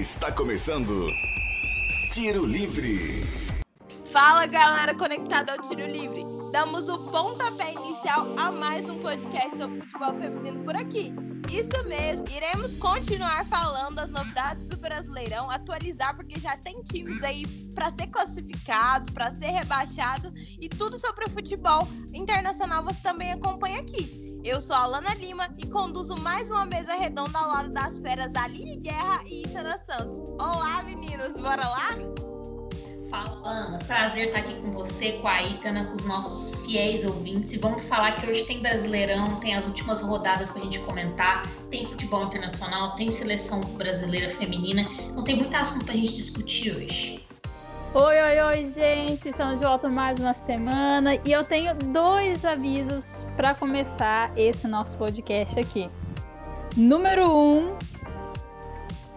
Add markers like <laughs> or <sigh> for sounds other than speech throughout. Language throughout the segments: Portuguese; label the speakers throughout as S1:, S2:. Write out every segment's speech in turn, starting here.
S1: Está começando Tiro Livre.
S2: Fala galera conectada ao Tiro Livre. Damos o pontapé inicial a mais um podcast sobre futebol feminino por aqui. Isso mesmo, iremos continuar falando das novidades do Brasileirão, atualizar porque já tem times aí para ser classificados, para ser rebaixado e tudo sobre o futebol internacional você também acompanha aqui. Eu sou a Alana Lima e conduzo mais uma mesa redonda ao lado das feras Aline Guerra e Itana Santos. Olá, meninas, bora lá?
S3: Fala, Ana. Prazer estar aqui com você, com a Itana, com os nossos fiéis ouvintes. E vamos falar que hoje tem Brasileirão, tem as últimas rodadas para a gente comentar, tem futebol internacional, tem seleção brasileira feminina. Então tem muito assunto para a gente discutir hoje.
S4: Oi, oi, oi, gente! Estamos de volta mais uma semana e eu tenho dois avisos para começar esse nosso podcast aqui. Número um,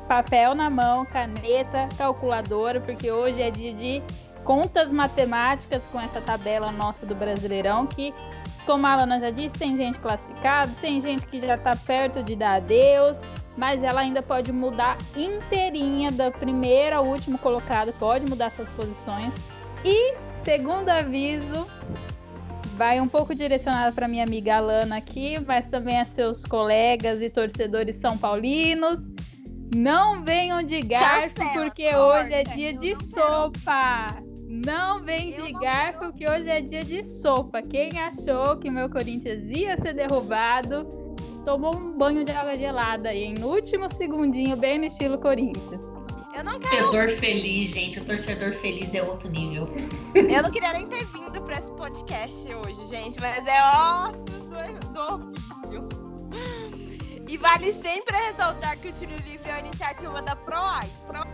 S4: papel na mão, caneta, calculadora, porque hoje é dia de contas matemáticas com essa tabela nossa do Brasileirão, que, como a Alana já disse, tem gente classificada, tem gente que já está perto de dar adeus, mas ela ainda pode mudar inteirinha da primeira ao último colocado, pode mudar suas posições. E segundo aviso, vai um pouco direcionado para minha amiga Alana aqui, mas também a seus colegas e torcedores são paulinos. Não venham de garfo, porque hoje é dia de sopa. Não vem de garfo, porque hoje é dia de sopa. Quem achou que o meu Corinthians ia ser derrubado, tomou um banho de água gelada aí, no último segundinho, bem no estilo Corinthians.
S3: Eu não quero. Torcedor feliz, gente. O torcedor feliz é outro nível.
S2: Eu não queria nem ter vindo pra esse podcast hoje, gente, mas é ossos do, do ofício. E vale sempre ressaltar que o Tiro Livre é uma iniciativa da PROAI,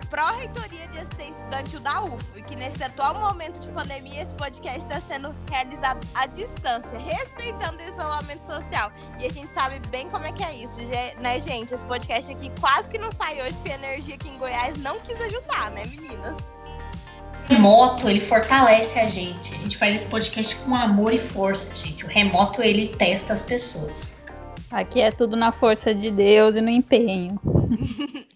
S2: Pró-Reitoria de Assistência Estudantil da UF, e que nesse atual momento de pandemia esse podcast está sendo realizado à distância, respeitando o isolamento social. E a gente sabe bem como é que é isso, né, gente? Esse podcast aqui quase que não sai hoje, porque a energia aqui em Goiás não quis ajudar, né, meninas?
S3: remoto, ele fortalece a gente. A gente faz esse podcast com amor e força, gente. O remoto, ele testa as pessoas.
S4: Aqui é tudo na força de Deus e no empenho. <laughs>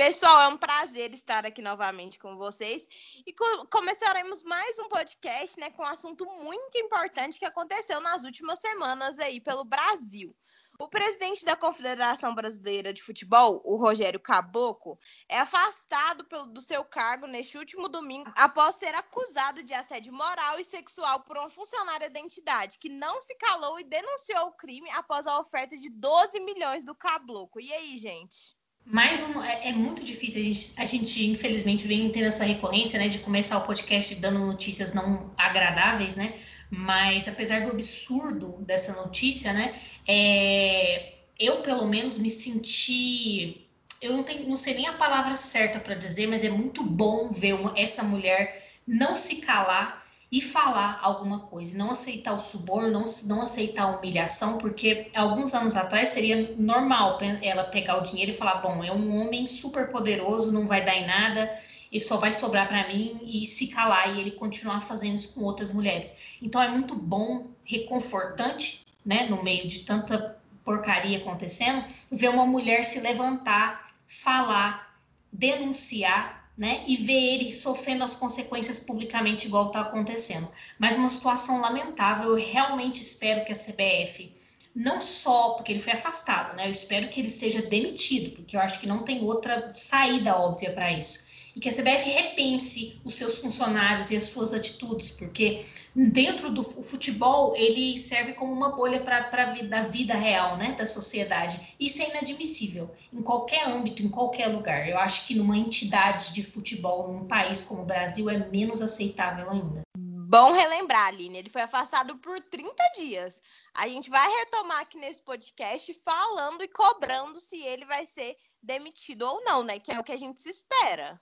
S2: Pessoal, é um prazer estar aqui novamente com vocês e co começaremos mais um podcast, né, com um assunto muito importante que aconteceu nas últimas semanas aí pelo Brasil. O presidente da Confederação Brasileira de Futebol, o Rogério Caboclo, é afastado pelo, do seu cargo neste último domingo após ser acusado de assédio moral e sexual por uma funcionária da entidade que não se calou e denunciou o crime após a oferta de 12 milhões do Caboclo. E aí, gente?
S3: Mais um, é, é, muito difícil a gente, a gente, infelizmente, vem tendo essa recorrência, né, de começar o podcast dando notícias não agradáveis, né? Mas apesar do absurdo dessa notícia, né, é, eu pelo menos me senti, eu não tenho, não sei nem a palavra certa para dizer, mas é muito bom ver uma, essa mulher não se calar e falar alguma coisa, não aceitar o suborno, não, não aceitar a humilhação, porque alguns anos atrás seria normal ela pegar o dinheiro e falar: bom, é um homem super poderoso, não vai dar em nada, e só vai sobrar para mim e se calar e ele continuar fazendo isso com outras mulheres. Então é muito bom, reconfortante, né, no meio de tanta porcaria acontecendo, ver uma mulher se levantar, falar, denunciar, né, e ver ele sofrendo as consequências publicamente igual está acontecendo. Mas uma situação lamentável, eu realmente espero que a CBF não só porque ele foi afastado, né? Eu espero que ele seja demitido, porque eu acho que não tem outra saída óbvia para isso que a CBF repense os seus funcionários e as suas atitudes, porque dentro do futebol ele serve como uma bolha para a vida, vida real né, da sociedade. Isso é inadmissível em qualquer âmbito, em qualquer lugar. Eu acho que numa entidade de futebol, num país como o Brasil, é menos aceitável ainda.
S2: Bom relembrar, Aline, ele foi afastado por 30 dias. A gente vai retomar aqui nesse podcast falando e cobrando se ele vai ser demitido ou não, né? Que é o que a gente se espera.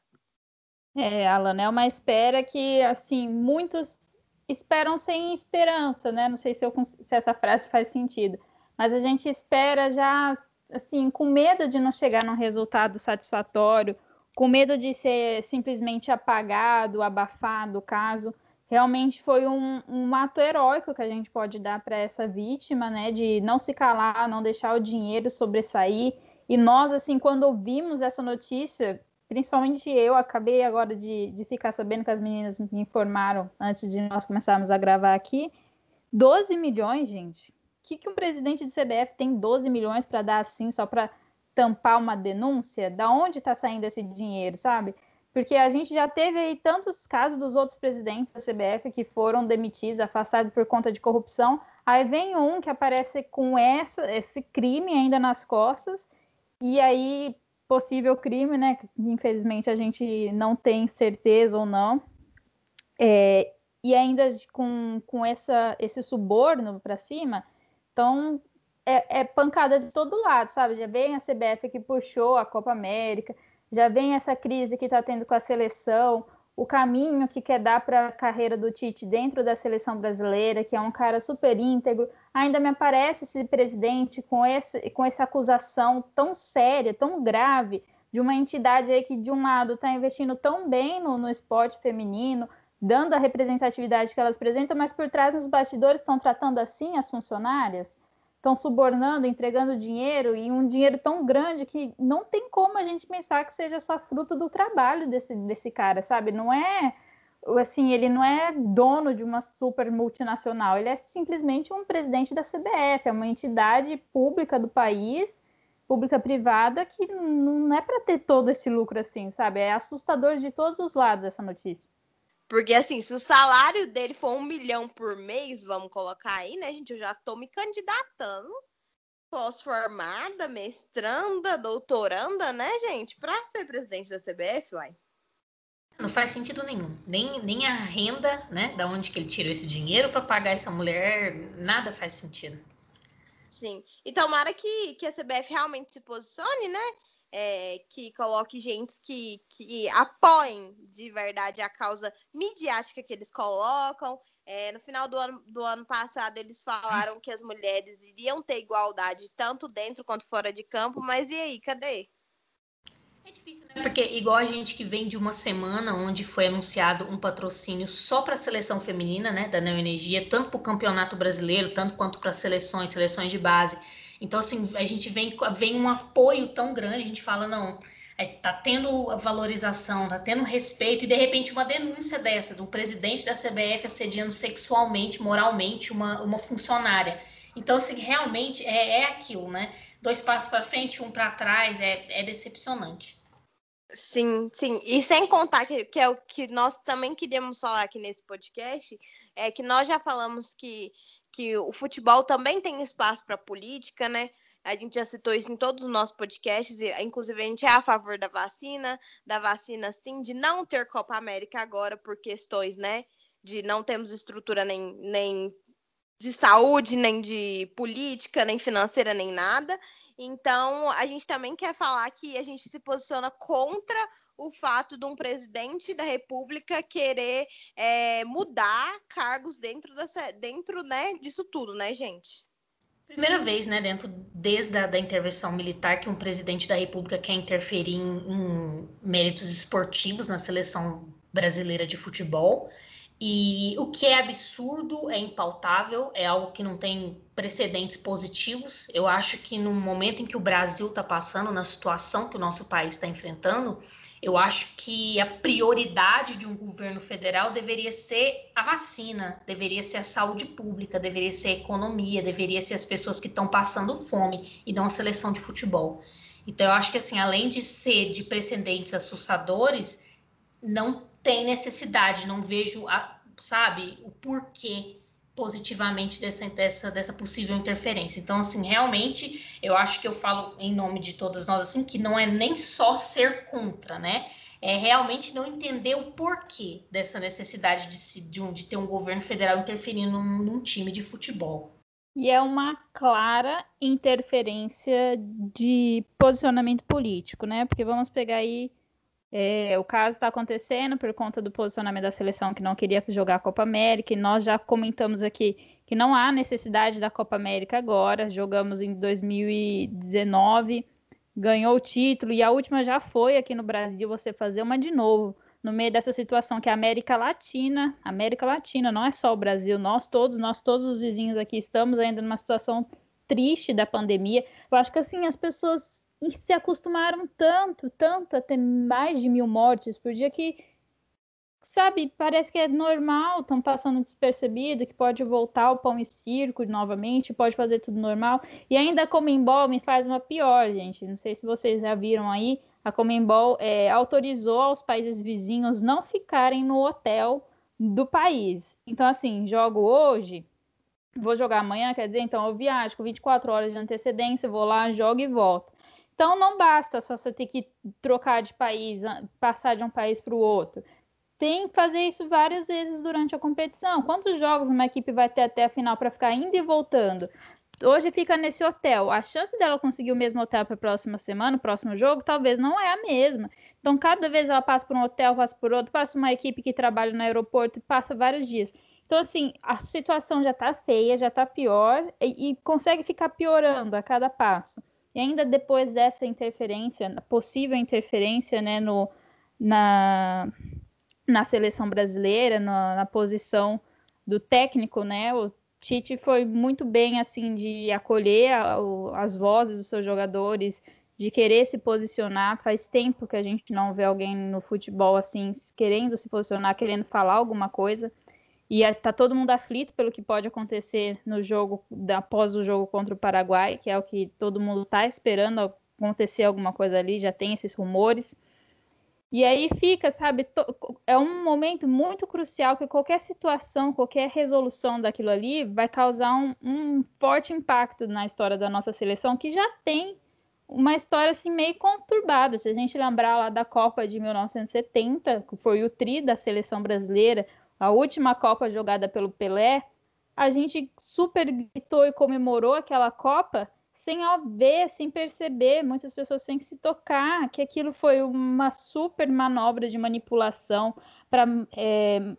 S4: É, Alan, é uma espera que, assim, muitos esperam sem esperança, né? Não sei se, eu, se essa frase faz sentido, mas a gente espera já, assim, com medo de não chegar num resultado satisfatório, com medo de ser simplesmente apagado, abafado o caso. Realmente foi um, um ato heróico que a gente pode dar para essa vítima, né? De não se calar, não deixar o dinheiro sobressair. E nós, assim, quando ouvimos essa notícia, principalmente eu acabei agora de, de ficar sabendo que as meninas me informaram antes de nós começarmos a gravar aqui. 12 milhões, gente. O que, que um presidente de CBF tem 12 milhões para dar assim, só para tampar uma denúncia? Da onde está saindo esse dinheiro, sabe? Porque a gente já teve aí tantos casos dos outros presidentes da CBF que foram demitidos, afastados por conta de corrupção. Aí vem um que aparece com essa, esse crime ainda nas costas, e aí possível crime, né? Infelizmente a gente não tem certeza ou não. É, e ainda com, com essa, esse suborno para cima, então é, é, pancada de todo lado, sabe? Já vem a CBF que puxou a Copa América, já vem essa crise que está tendo com a seleção, o caminho que quer dar para a carreira do Tite dentro da seleção brasileira, que é um cara super íntegro. Ainda me aparece esse presidente com, esse, com essa acusação tão séria, tão grave, de uma entidade aí que, de um lado, está investindo tão bem no, no esporte feminino, dando a representatividade que elas apresentam, mas por trás nos bastidores estão tratando assim as funcionárias estão subornando, entregando dinheiro e um dinheiro tão grande que não tem como a gente pensar que seja só fruto do trabalho desse, desse cara, sabe? Não é assim, ele não é dono de uma super multinacional, ele é simplesmente um presidente da CBF, é uma entidade pública do país, pública privada, que não é para ter todo esse lucro assim, sabe? É assustador de todos os lados essa notícia.
S2: Porque, assim, se o salário dele for um milhão por mês, vamos colocar aí, né, gente? Eu já tô me candidatando. Pós-formada, mestranda, doutoranda, né, gente? Pra ser presidente da CBF, uai.
S3: Não faz sentido nenhum. Nem, nem a renda, né? Da onde que ele tirou esse dinheiro para pagar essa mulher, nada faz sentido.
S2: Sim. E tomara que, que a CBF realmente se posicione, né? É, que coloque gente que, que apoiem de verdade a causa midiática que eles colocam. É, no final do ano, do ano passado, eles falaram que as mulheres iriam ter igualdade tanto dentro quanto fora de campo, mas e aí, cadê?
S3: É difícil, né? Porque igual a gente que vem de uma semana onde foi anunciado um patrocínio só para a seleção feminina, né, da Neoenergia, tanto para o Campeonato Brasileiro, tanto quanto para seleções, seleções de base. Então, assim, a gente vem, vem um apoio tão grande, a gente fala, não, é, tá tendo valorização, tá tendo respeito, e de repente uma denúncia dessa, do presidente da CBF assediando sexualmente, moralmente uma, uma funcionária. Então, assim, realmente é, é aquilo, né? Dois passos para frente, um para trás, é, é decepcionante.
S2: Sim, sim. E sem contar que, que é o que nós também queríamos falar aqui nesse podcast, é que nós já falamos que que o futebol também tem espaço para política, né? A gente já citou isso em todos os nossos podcasts, inclusive a gente é a favor da vacina, da vacina sim, de não ter Copa América agora por questões, né? De não termos estrutura nem, nem de saúde, nem de política, nem financeira, nem nada. Então, a gente também quer falar que a gente se posiciona contra o fato de um presidente da República querer é, mudar cargos dentro, dessa, dentro né, disso tudo, né, gente?
S3: Primeira vez, né, dentro desde a da intervenção militar, que um presidente da República quer interferir em, em méritos esportivos na seleção brasileira de futebol. E o que é absurdo, é impautável, é algo que não tem precedentes positivos. Eu acho que no momento em que o Brasil está passando, na situação que o nosso país está enfrentando, eu acho que a prioridade de um governo federal deveria ser a vacina, deveria ser a saúde pública, deveria ser a economia, deveria ser as pessoas que estão passando fome e não a seleção de futebol. Então, eu acho que, assim, além de ser de precedentes assustadores, não tem necessidade, não vejo, a, sabe, o porquê positivamente dessa, dessa, dessa possível interferência. Então, assim, realmente, eu acho que eu falo em nome de todas nós, assim, que não é nem só ser contra, né? É realmente não entender o porquê dessa necessidade de, se, de, um, de ter um governo federal interferindo num, num time de futebol.
S4: E é uma clara interferência de posicionamento político, né? Porque vamos pegar aí é, o caso está acontecendo por conta do posicionamento da seleção que não queria jogar a Copa América, e nós já comentamos aqui que não há necessidade da Copa América agora. Jogamos em 2019, ganhou o título, e a última já foi aqui no Brasil você fazer uma de novo, no meio dessa situação que a América Latina, América Latina, não é só o Brasil, nós todos, nós todos os vizinhos aqui estamos ainda numa situação triste da pandemia. Eu acho que assim as pessoas e se acostumaram tanto, tanto a ter mais de mil mortes por dia que, sabe, parece que é normal, estão passando despercebido, que pode voltar o pão e circo novamente, pode fazer tudo normal. E ainda a Comembol me faz uma pior, gente. Não sei se vocês já viram aí, a Comembol é, autorizou aos países vizinhos não ficarem no hotel do país. Então, assim, jogo hoje, vou jogar amanhã, quer dizer, então eu viajo com 24 horas de antecedência, vou lá, jogo e volto. Então não basta só você ter que trocar de país, passar de um país para o outro. Tem que fazer isso várias vezes durante a competição. Quantos jogos uma equipe vai ter até a final para ficar indo e voltando? Hoje fica nesse hotel. A chance dela conseguir o mesmo hotel para a próxima semana, o próximo jogo, talvez não é a mesma. Então, cada vez ela passa por um hotel, passa por outro, passa uma equipe que trabalha no aeroporto passa vários dias. Então, assim, a situação já está feia, já está pior e, e consegue ficar piorando a cada passo. E ainda depois dessa interferência, possível interferência né, no, na, na seleção brasileira, na, na posição do técnico, né? O Tite foi muito bem assim de acolher a, as vozes dos seus jogadores, de querer se posicionar. Faz tempo que a gente não vê alguém no futebol assim querendo se posicionar, querendo falar alguma coisa. E está todo mundo aflito pelo que pode acontecer no jogo, após o jogo contra o Paraguai, que é o que todo mundo está esperando acontecer alguma coisa ali, já tem esses rumores. E aí fica, sabe, é um momento muito crucial que qualquer situação, qualquer resolução daquilo ali vai causar um, um forte impacto na história da nossa seleção, que já tem uma história assim meio conturbada. Se a gente lembrar lá da Copa de 1970, que foi o tri da seleção brasileira, a última Copa jogada pelo Pelé, a gente super gritou e comemorou aquela Copa sem ver, sem perceber, muitas pessoas sem se tocar que aquilo foi uma super manobra de manipulação para é,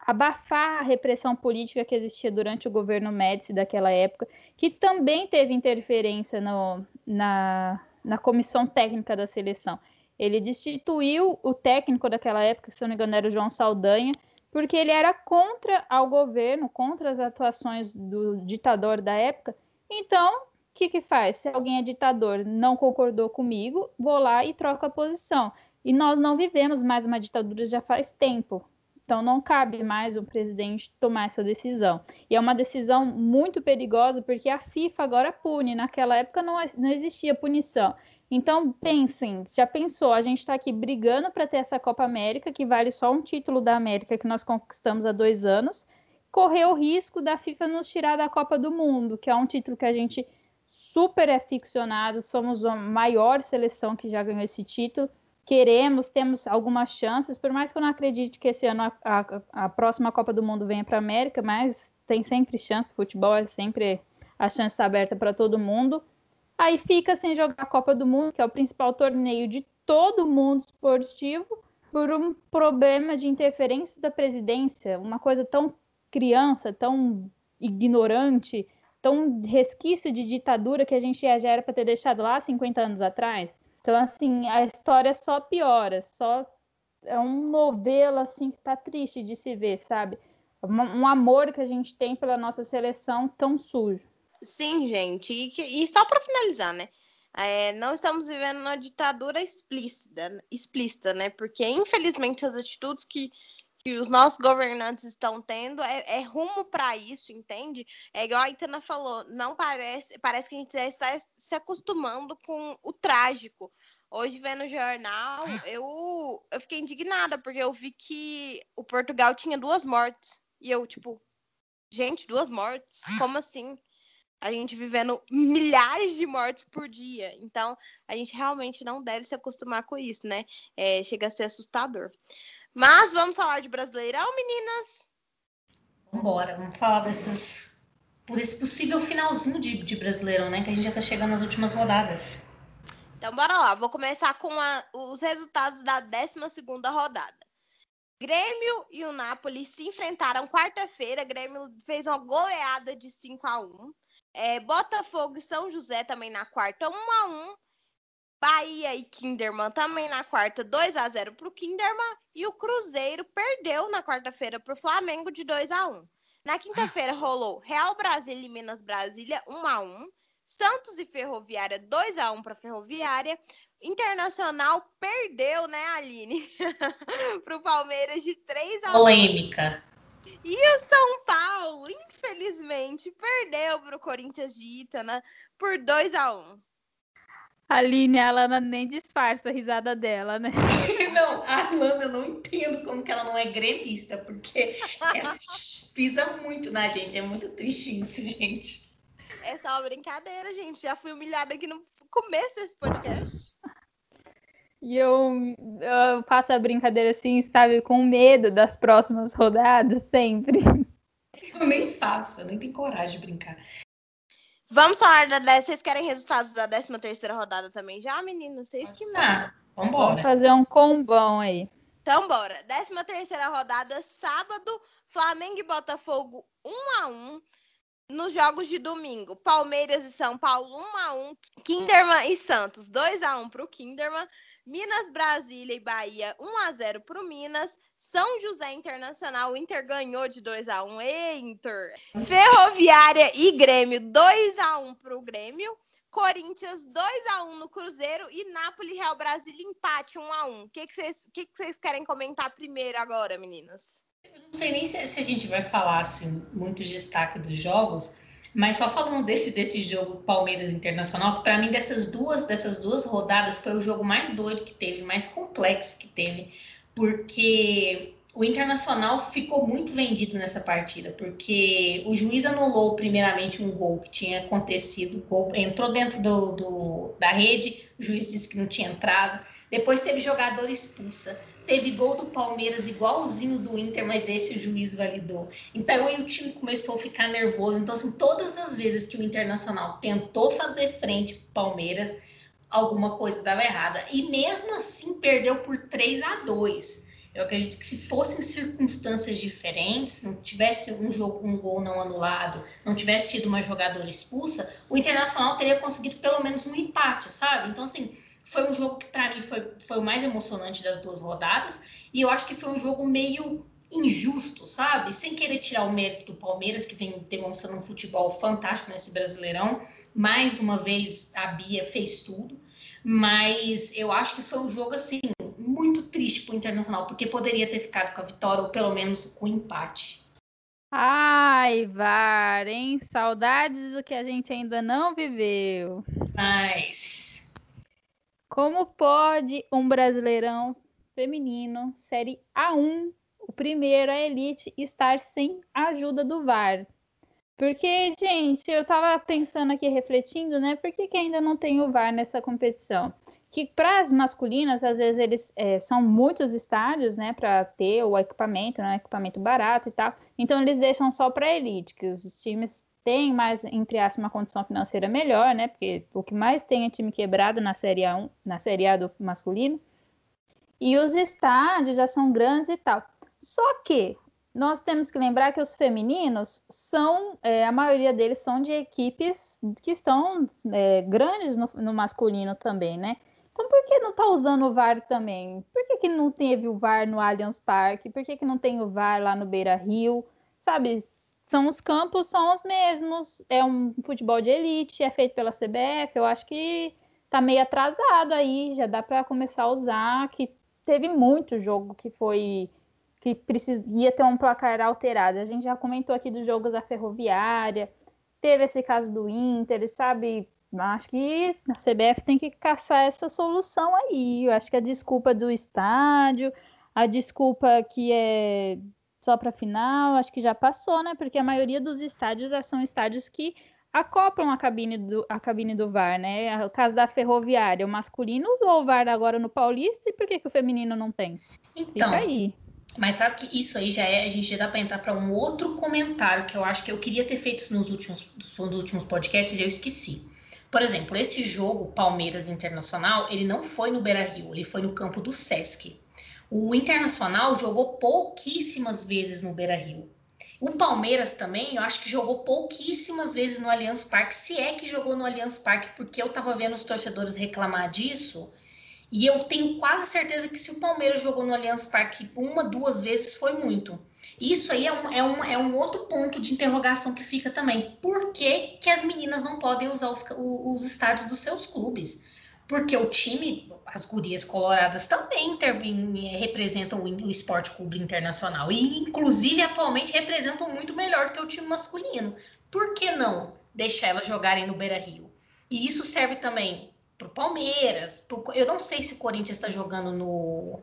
S4: abafar a repressão política que existia durante o governo Médici daquela época, que também teve interferência no, na, na comissão técnica da seleção. Ele destituiu o técnico daquela época, se não me engano era o João Saldanha, porque ele era contra ao governo, contra as atuações do ditador da época. Então, o que que faz? Se alguém é ditador, não concordou comigo, vou lá e troco a posição. E nós não vivemos mais uma ditadura já faz tempo. Então não cabe mais o presidente tomar essa decisão. E é uma decisão muito perigosa porque a FIFA agora pune. Naquela época não, não existia punição. Então, pensem, já pensou, a gente está aqui brigando para ter essa Copa América, que vale só um título da América que nós conquistamos há dois anos, correr o risco da FIFA nos tirar da Copa do Mundo, que é um título que a gente super é ficcionado, somos a maior seleção que já ganhou esse título, queremos, temos algumas chances, por mais que eu não acredite que esse ano a, a, a próxima Copa do Mundo venha para a América, mas tem sempre chance, futebol é sempre a chance aberta para todo mundo. Aí fica sem jogar a Copa do Mundo, que é o principal torneio de todo mundo esportivo, por um problema de interferência da presidência, uma coisa tão criança, tão ignorante, tão resquício de ditadura que a gente já era para ter deixado lá 50 anos atrás. Então, assim, a história só piora, só é um novelo assim que tá triste de se ver, sabe? Um amor que a gente tem pela nossa seleção tão sujo.
S2: Sim, gente. E, e só para finalizar, né? É, não estamos vivendo uma ditadura explícita, explícita, né? Porque, infelizmente, as atitudes que, que os nossos governantes estão tendo é, é rumo para isso, entende? É igual a Itana falou, não parece, parece que a gente já está se acostumando com o trágico. Hoje, vendo o jornal, eu, eu fiquei indignada, porque eu vi que o Portugal tinha duas mortes. E eu, tipo, gente, duas mortes? Como assim? A gente vivendo milhares de mortes por dia. Então, a gente realmente não deve se acostumar com isso, né? É, chega a ser assustador. Mas vamos falar de Brasileirão, meninas?
S3: Vambora, vamos falar desses. Por esse possível finalzinho de, de Brasileirão, né? Que a gente já tá chegando nas últimas rodadas.
S2: Então, bora lá. Vou começar com a, os resultados da 12 rodada. Grêmio e o Napoli se enfrentaram quarta-feira. Grêmio fez uma goleada de 5 a 1 é, Botafogo e São José também na quarta, 1 a 1 Bahia e Kinderman também na quarta, 2 a 0 para o Kinderman. E o Cruzeiro perdeu na quarta-feira para o Flamengo de 2 a 1 Na quinta-feira rolou Real Brasília e Minas Brasília, 1 a 1 Santos e Ferroviária 2 a 1 para Ferroviária. Internacional perdeu, né, Aline? <laughs> para o Palmeiras de 3 a 1.
S3: Polêmica.
S2: E o São Paulo, infelizmente, perdeu para o Corinthians de Itana por 2 a 1.
S4: A Aline, ela nem disfarça a risada dela, né? <laughs>
S3: Não, a Alana, eu não entendo como que ela não é gremista, porque ela <laughs> pisa muito na gente. É muito triste isso, gente.
S2: É só uma brincadeira, gente. Já fui humilhada aqui no começo desse podcast.
S4: E eu, eu faço a brincadeira assim, sabe, com medo das próximas rodadas, sempre.
S3: Eu nem faço, eu nem tenho coragem de brincar.
S2: Vamos falar da 10. Vocês querem resultados da 13 terceira rodada também já, meninas? Vocês que não.
S3: Ah, vambora.
S4: Vamos fazer um combão aí.
S2: Então, bora. 13 terceira rodada, sábado, Flamengo e Botafogo 1 a 1 nos jogos de domingo, Palmeiras e São Paulo 1 a 1 Kinderman e Santos 2 a 1 para o Kinderman, Minas, Brasília e Bahia 1 a 0 para o Minas, São José Internacional, o Inter ganhou de 2 a 1 e Inter, Ferroviária e Grêmio 2 a 1 para o Grêmio, Corinthians 2 a 1 no Cruzeiro. E Nápoles Real Brasília empate 1 a 1 O que, que, vocês, que, que vocês querem comentar primeiro agora, meninas?
S3: Eu não sei nem se, se, a gente vai falar assim, muito destaque dos jogos, mas só falando desse, desse jogo Palmeiras Internacional, que para mim dessas duas, dessas duas rodadas foi o jogo mais doido que teve, mais complexo que teve, porque o Internacional ficou muito vendido nessa partida, porque o juiz anulou primeiramente um gol que tinha acontecido, gol, entrou dentro do, do, da rede, o juiz disse que não tinha entrado, depois teve jogador expulsa, teve gol do Palmeiras igualzinho do Inter, mas esse o juiz validou. Então aí o time começou a ficar nervoso. Então, assim, todas as vezes que o Internacional tentou fazer frente para Palmeiras, alguma coisa dava errada. E mesmo assim perdeu por 3 a 2. Eu acredito que se fossem circunstâncias diferentes, não tivesse um jogo, um gol não anulado, não tivesse tido uma jogadora expulsa, o Internacional teria conseguido pelo menos um empate, sabe? Então, assim, foi um jogo que, para mim, foi, foi o mais emocionante das duas rodadas. E eu acho que foi um jogo meio injusto, sabe? Sem querer tirar o mérito do Palmeiras, que vem demonstrando um futebol fantástico nesse Brasileirão. Mais uma vez, a Bia fez tudo. Mas eu acho que foi um jogo, assim, muito triste para o Internacional, porque poderia ter ficado com a vitória, ou pelo menos com o empate.
S4: Ai, VAR, hein? Saudades do que a gente ainda não viveu.
S3: Mas
S4: como pode um Brasileirão feminino, Série A1, o primeiro, a Elite, estar sem a ajuda do VAR? Porque, gente, eu tava pensando aqui, refletindo, né? Por que, que ainda não tem o VAR nessa competição? Que para as masculinas, às vezes, eles é, são muitos estádios, né? Para ter o equipamento, né? Equipamento barato e tal. Então, eles deixam só para elite, que os times tem mais, entre aspas, uma condição financeira melhor, né? Porque o que mais tem é time quebrado na Série A1, na Série A do masculino. E os estádios já são grandes e tal. Só que nós temos que lembrar que os femininos são, é, a maioria deles são de equipes que estão é, grandes no, no, masculino também, né? Então por que não tá usando o VAR também? Por que, que não teve o VAR no Allianz Parque? Por que, que não tem o VAR lá no Beira Rio? Sabe, são os campos são os mesmos, é um futebol de elite, é feito pela CBF, eu acho que tá meio atrasado aí, já dá para começar a usar, que teve muito jogo que foi que precisa, ia ter um placar alterado. A gente já comentou aqui dos jogos da Ferroviária, teve esse caso do Inter, sabe? Acho que a CBF tem que caçar essa solução aí. Eu acho que a desculpa do estádio, a desculpa que é só para final, acho que já passou, né? Porque a maioria dos estádios já são estádios que acoplam a cabine do, a cabine do VAR, né? O caso da Ferroviária, o masculino usou o VAR agora no Paulista, e por que, que o feminino não tem?
S3: Então, Fica aí. Mas sabe que isso aí já é, a gente já dá para entrar para um outro comentário que eu acho que eu queria ter feito nos últimos, nos últimos podcasts e eu esqueci. Por exemplo, esse jogo Palmeiras Internacional, ele não foi no Beira-Rio, ele foi no campo do Sesc. O Internacional jogou pouquíssimas vezes no Beira Rio. O Palmeiras também, eu acho que jogou pouquíssimas vezes no Allianz Parque, se é que jogou no Allianz Parque, porque eu tava vendo os torcedores reclamar disso. E eu tenho quase certeza que se o Palmeiras jogou no Allianz Parque uma, duas vezes, foi muito. Isso aí é um, é, um, é um outro ponto de interrogação que fica também. Por que, que as meninas não podem usar os, os estádios dos seus clubes? Porque o time, as gurias coloradas também inter, representam o, o esporte clube internacional. E, inclusive, atualmente representam muito melhor do que o time masculino. Por que não deixar elas jogarem no Beira Rio? E isso serve também para o Palmeiras. Pro, eu não sei se o Corinthians está jogando no,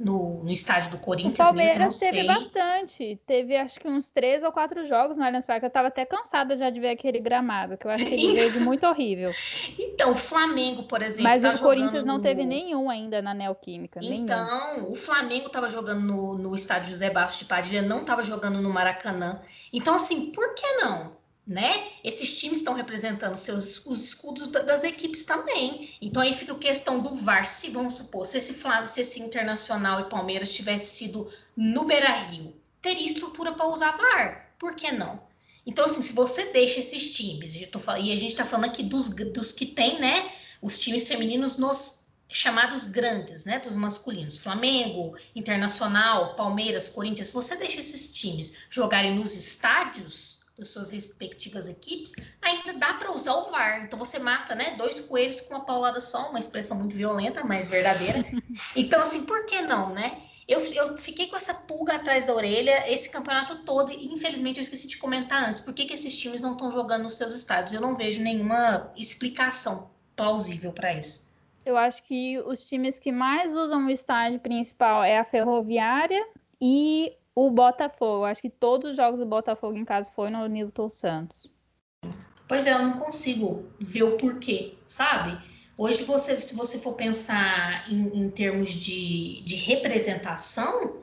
S3: no, no, estádio do Corinthians. O
S4: Palmeiras teve sei. bastante. Teve acho que uns três ou quatro jogos no Allianz Parque. Eu estava até cansada já de ver aquele gramado, que eu acho aquele <laughs> verde muito horrível.
S3: Então, o Flamengo, por exemplo.
S4: Mas tá o Corinthians não no... teve nenhum ainda na Neoquímica.
S3: Então,
S4: nenhum.
S3: o Flamengo estava jogando no, no estádio José Bastos de Padilha, não estava jogando no Maracanã. Então, assim, por que não? Né? Esses times estão representando seus, os escudos das equipes também. Então aí fica a questão do VAR. Se vamos supor, se esse Flávio, se esse Internacional e Palmeiras tivesse sido no Beira Rio, teria estrutura para usar VAR. Por que não? Então, assim, se você deixa esses times, e a gente está falando aqui dos, dos que tem, né? Os times femininos nos chamados grandes, né? Dos masculinos, Flamengo, Internacional, Palmeiras, Corinthians, se você deixa esses times jogarem nos estádios, das suas respectivas equipes, ainda dá para usar o VAR. Então você mata, né, dois coelhos com uma paulada só, uma expressão muito violenta, mas verdadeira. <laughs> Então assim, por que não, né? Eu, eu fiquei com essa pulga atrás da orelha esse campeonato todo e infelizmente eu esqueci de comentar antes. Por que, que esses times não estão jogando nos seus estádios? Eu não vejo nenhuma explicação plausível para isso.
S4: Eu acho que os times que mais usam o estádio principal é a Ferroviária e o Botafogo. Acho que todos os jogos do Botafogo em casa foi no Nilton Santos.
S3: Pois é, eu não consigo ver o porquê, sabe? Hoje, você, se você for pensar em, em termos de, de representação,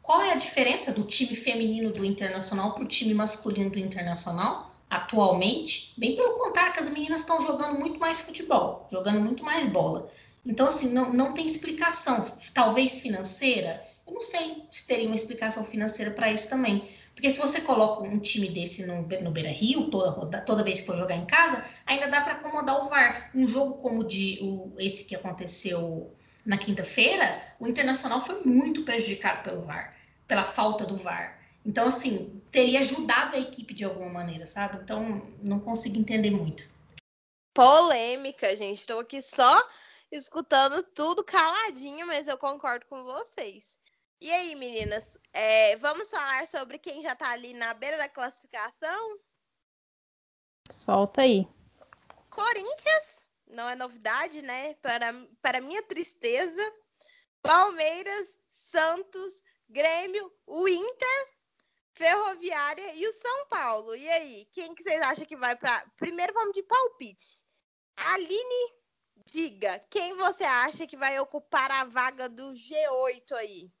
S3: qual é a diferença do time feminino do Internacional para o time masculino do Internacional atualmente? Bem pelo contrário, que as meninas estão jogando muito mais futebol, jogando muito mais bola. Então, assim, não, não tem explicação, talvez financeira, eu não sei se teria uma explicação financeira para isso também. Porque se você coloca um time desse no, no Beira Rio, toda, toda vez que for jogar em casa, ainda dá para acomodar o VAR. Um jogo como de, o, esse que aconteceu na quinta-feira, o Internacional foi muito prejudicado pelo VAR, pela falta do VAR. Então, assim, teria ajudado a equipe de alguma maneira, sabe? Então, não consigo entender muito.
S2: Polêmica, gente. Estou aqui só escutando tudo caladinho, mas eu concordo com vocês. E aí, meninas, é, vamos falar sobre quem já tá ali na beira da classificação?
S4: Solta aí.
S2: Corinthians, não é novidade, né? Para, para minha tristeza. Palmeiras, Santos, Grêmio, o Inter, Ferroviária e o São Paulo. E aí, quem que vocês acham que vai para. Primeiro vamos de palpite. Aline, diga, quem você acha que vai ocupar a vaga do G8 aí?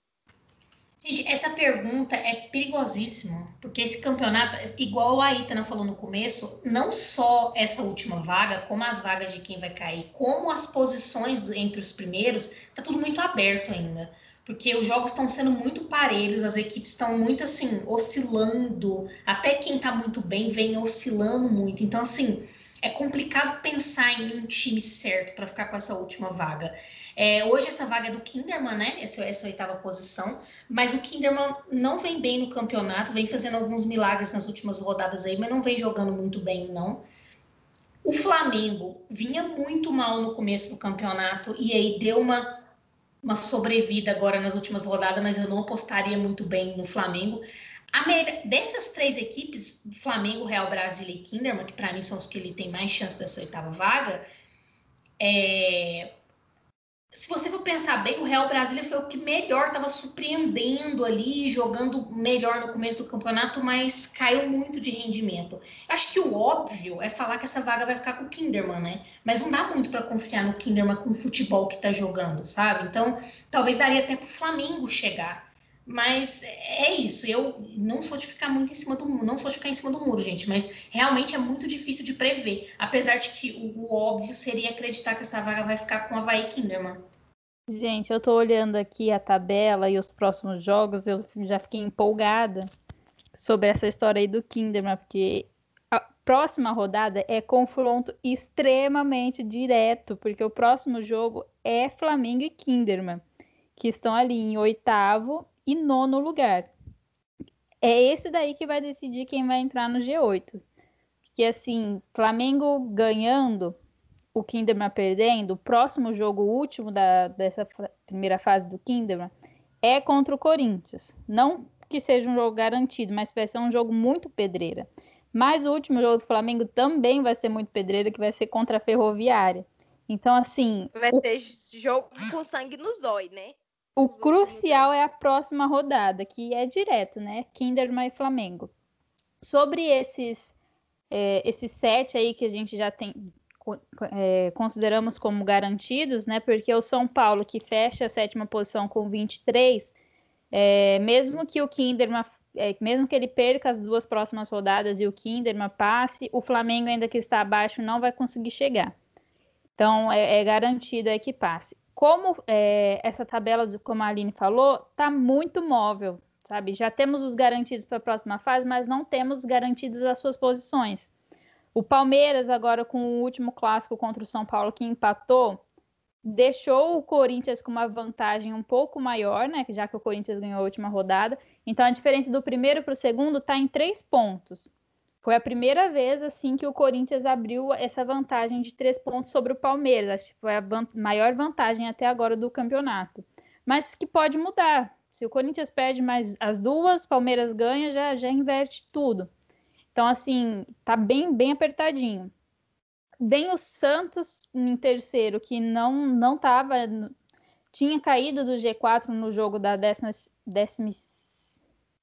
S3: Gente, essa pergunta é perigosíssima, porque esse campeonato, igual a Itana falou no começo, não só essa última vaga, como as vagas de quem vai cair, como as posições entre os primeiros, tá tudo muito aberto ainda. Porque os jogos estão sendo muito parelhos, as equipes estão muito assim, oscilando. Até quem tá muito bem vem oscilando muito. Então, assim, é complicado pensar em um time certo para ficar com essa última vaga. É, hoje essa vaga é do Kinderman, né? Essa, essa oitava posição. Mas o Kinderman não vem bem no campeonato, vem fazendo alguns milagres nas últimas rodadas aí, mas não vem jogando muito bem, não. O Flamengo vinha muito mal no começo do campeonato e aí deu uma, uma sobrevida agora nas últimas rodadas, mas eu não apostaria muito bem no Flamengo. Dessas três equipes, Flamengo, Real Brasília e Kinderman, que para mim são os que ele tem mais chance dessa oitava vaga, é, se você for pensar bem, o Real Brasília foi o que melhor estava surpreendendo ali, jogando melhor no começo do campeonato, mas caiu muito de rendimento. Acho que o óbvio é falar que essa vaga vai ficar com o Kinderman, né? Mas não dá muito para confiar no Kinderman com o futebol que está jogando, sabe? Então, talvez daria até para o Flamengo chegar. Mas é isso, eu não sou de ficar muito em cima do muro, não de ficar em cima do muro, gente, mas realmente é muito difícil de prever. Apesar de que o, o óbvio seria acreditar que essa vaga vai ficar com a Havaí Kinderman.
S4: Gente, eu tô olhando aqui a tabela e os próximos jogos, eu já fiquei empolgada sobre essa história aí do Kinderman, porque próxima rodada é confronto extremamente direto, porque o próximo jogo é Flamengo e Kinderman, que estão ali em oitavo e nono lugar. É esse daí que vai decidir quem vai entrar no G8. Que assim, Flamengo ganhando, o Kinderman perdendo, o próximo jogo o último da, dessa primeira fase do Kinderman é contra o Corinthians. Não que seja um jogo garantido, mas vai ser um jogo muito pedreira. Mas o último jogo do Flamengo também vai ser muito pedreira, que vai ser contra a Ferroviária. Então, assim.
S2: Vai
S4: o...
S2: ter jogo com sangue nos dói, né?
S4: O crucial é a próxima rodada, que é direto, né? Kinderman e Flamengo. Sobre esses, é, esses sete aí que a gente já tem, é, consideramos como garantidos, né? Porque o São Paulo, que fecha a sétima posição com 23, é, mesmo que o Kinderman, é, mesmo que ele perca as duas próximas rodadas e o Kinderman passe, o Flamengo, ainda que está abaixo, não vai conseguir chegar. Então, é, é garantido que passe. Como é, essa tabela, como a Aline falou, está muito móvel, sabe? Já temos os garantidos para a próxima fase, mas não temos garantidas as suas posições. O Palmeiras, agora com o último clássico contra o São Paulo, que empatou, deixou o Corinthians com uma vantagem um pouco maior, né? Já que o Corinthians ganhou a última rodada. Então a diferença do primeiro para o segundo está em três pontos. Foi a primeira vez assim que o Corinthians abriu essa vantagem de três pontos sobre o Palmeiras. Que foi a van maior vantagem até agora do campeonato. Mas que pode mudar. Se o Corinthians perde mais as duas, Palmeiras ganha, já, já inverte tudo. Então, assim, tá bem, bem apertadinho. Vem o Santos em terceiro, que não não tava. Tinha caído do G4 no jogo da décima,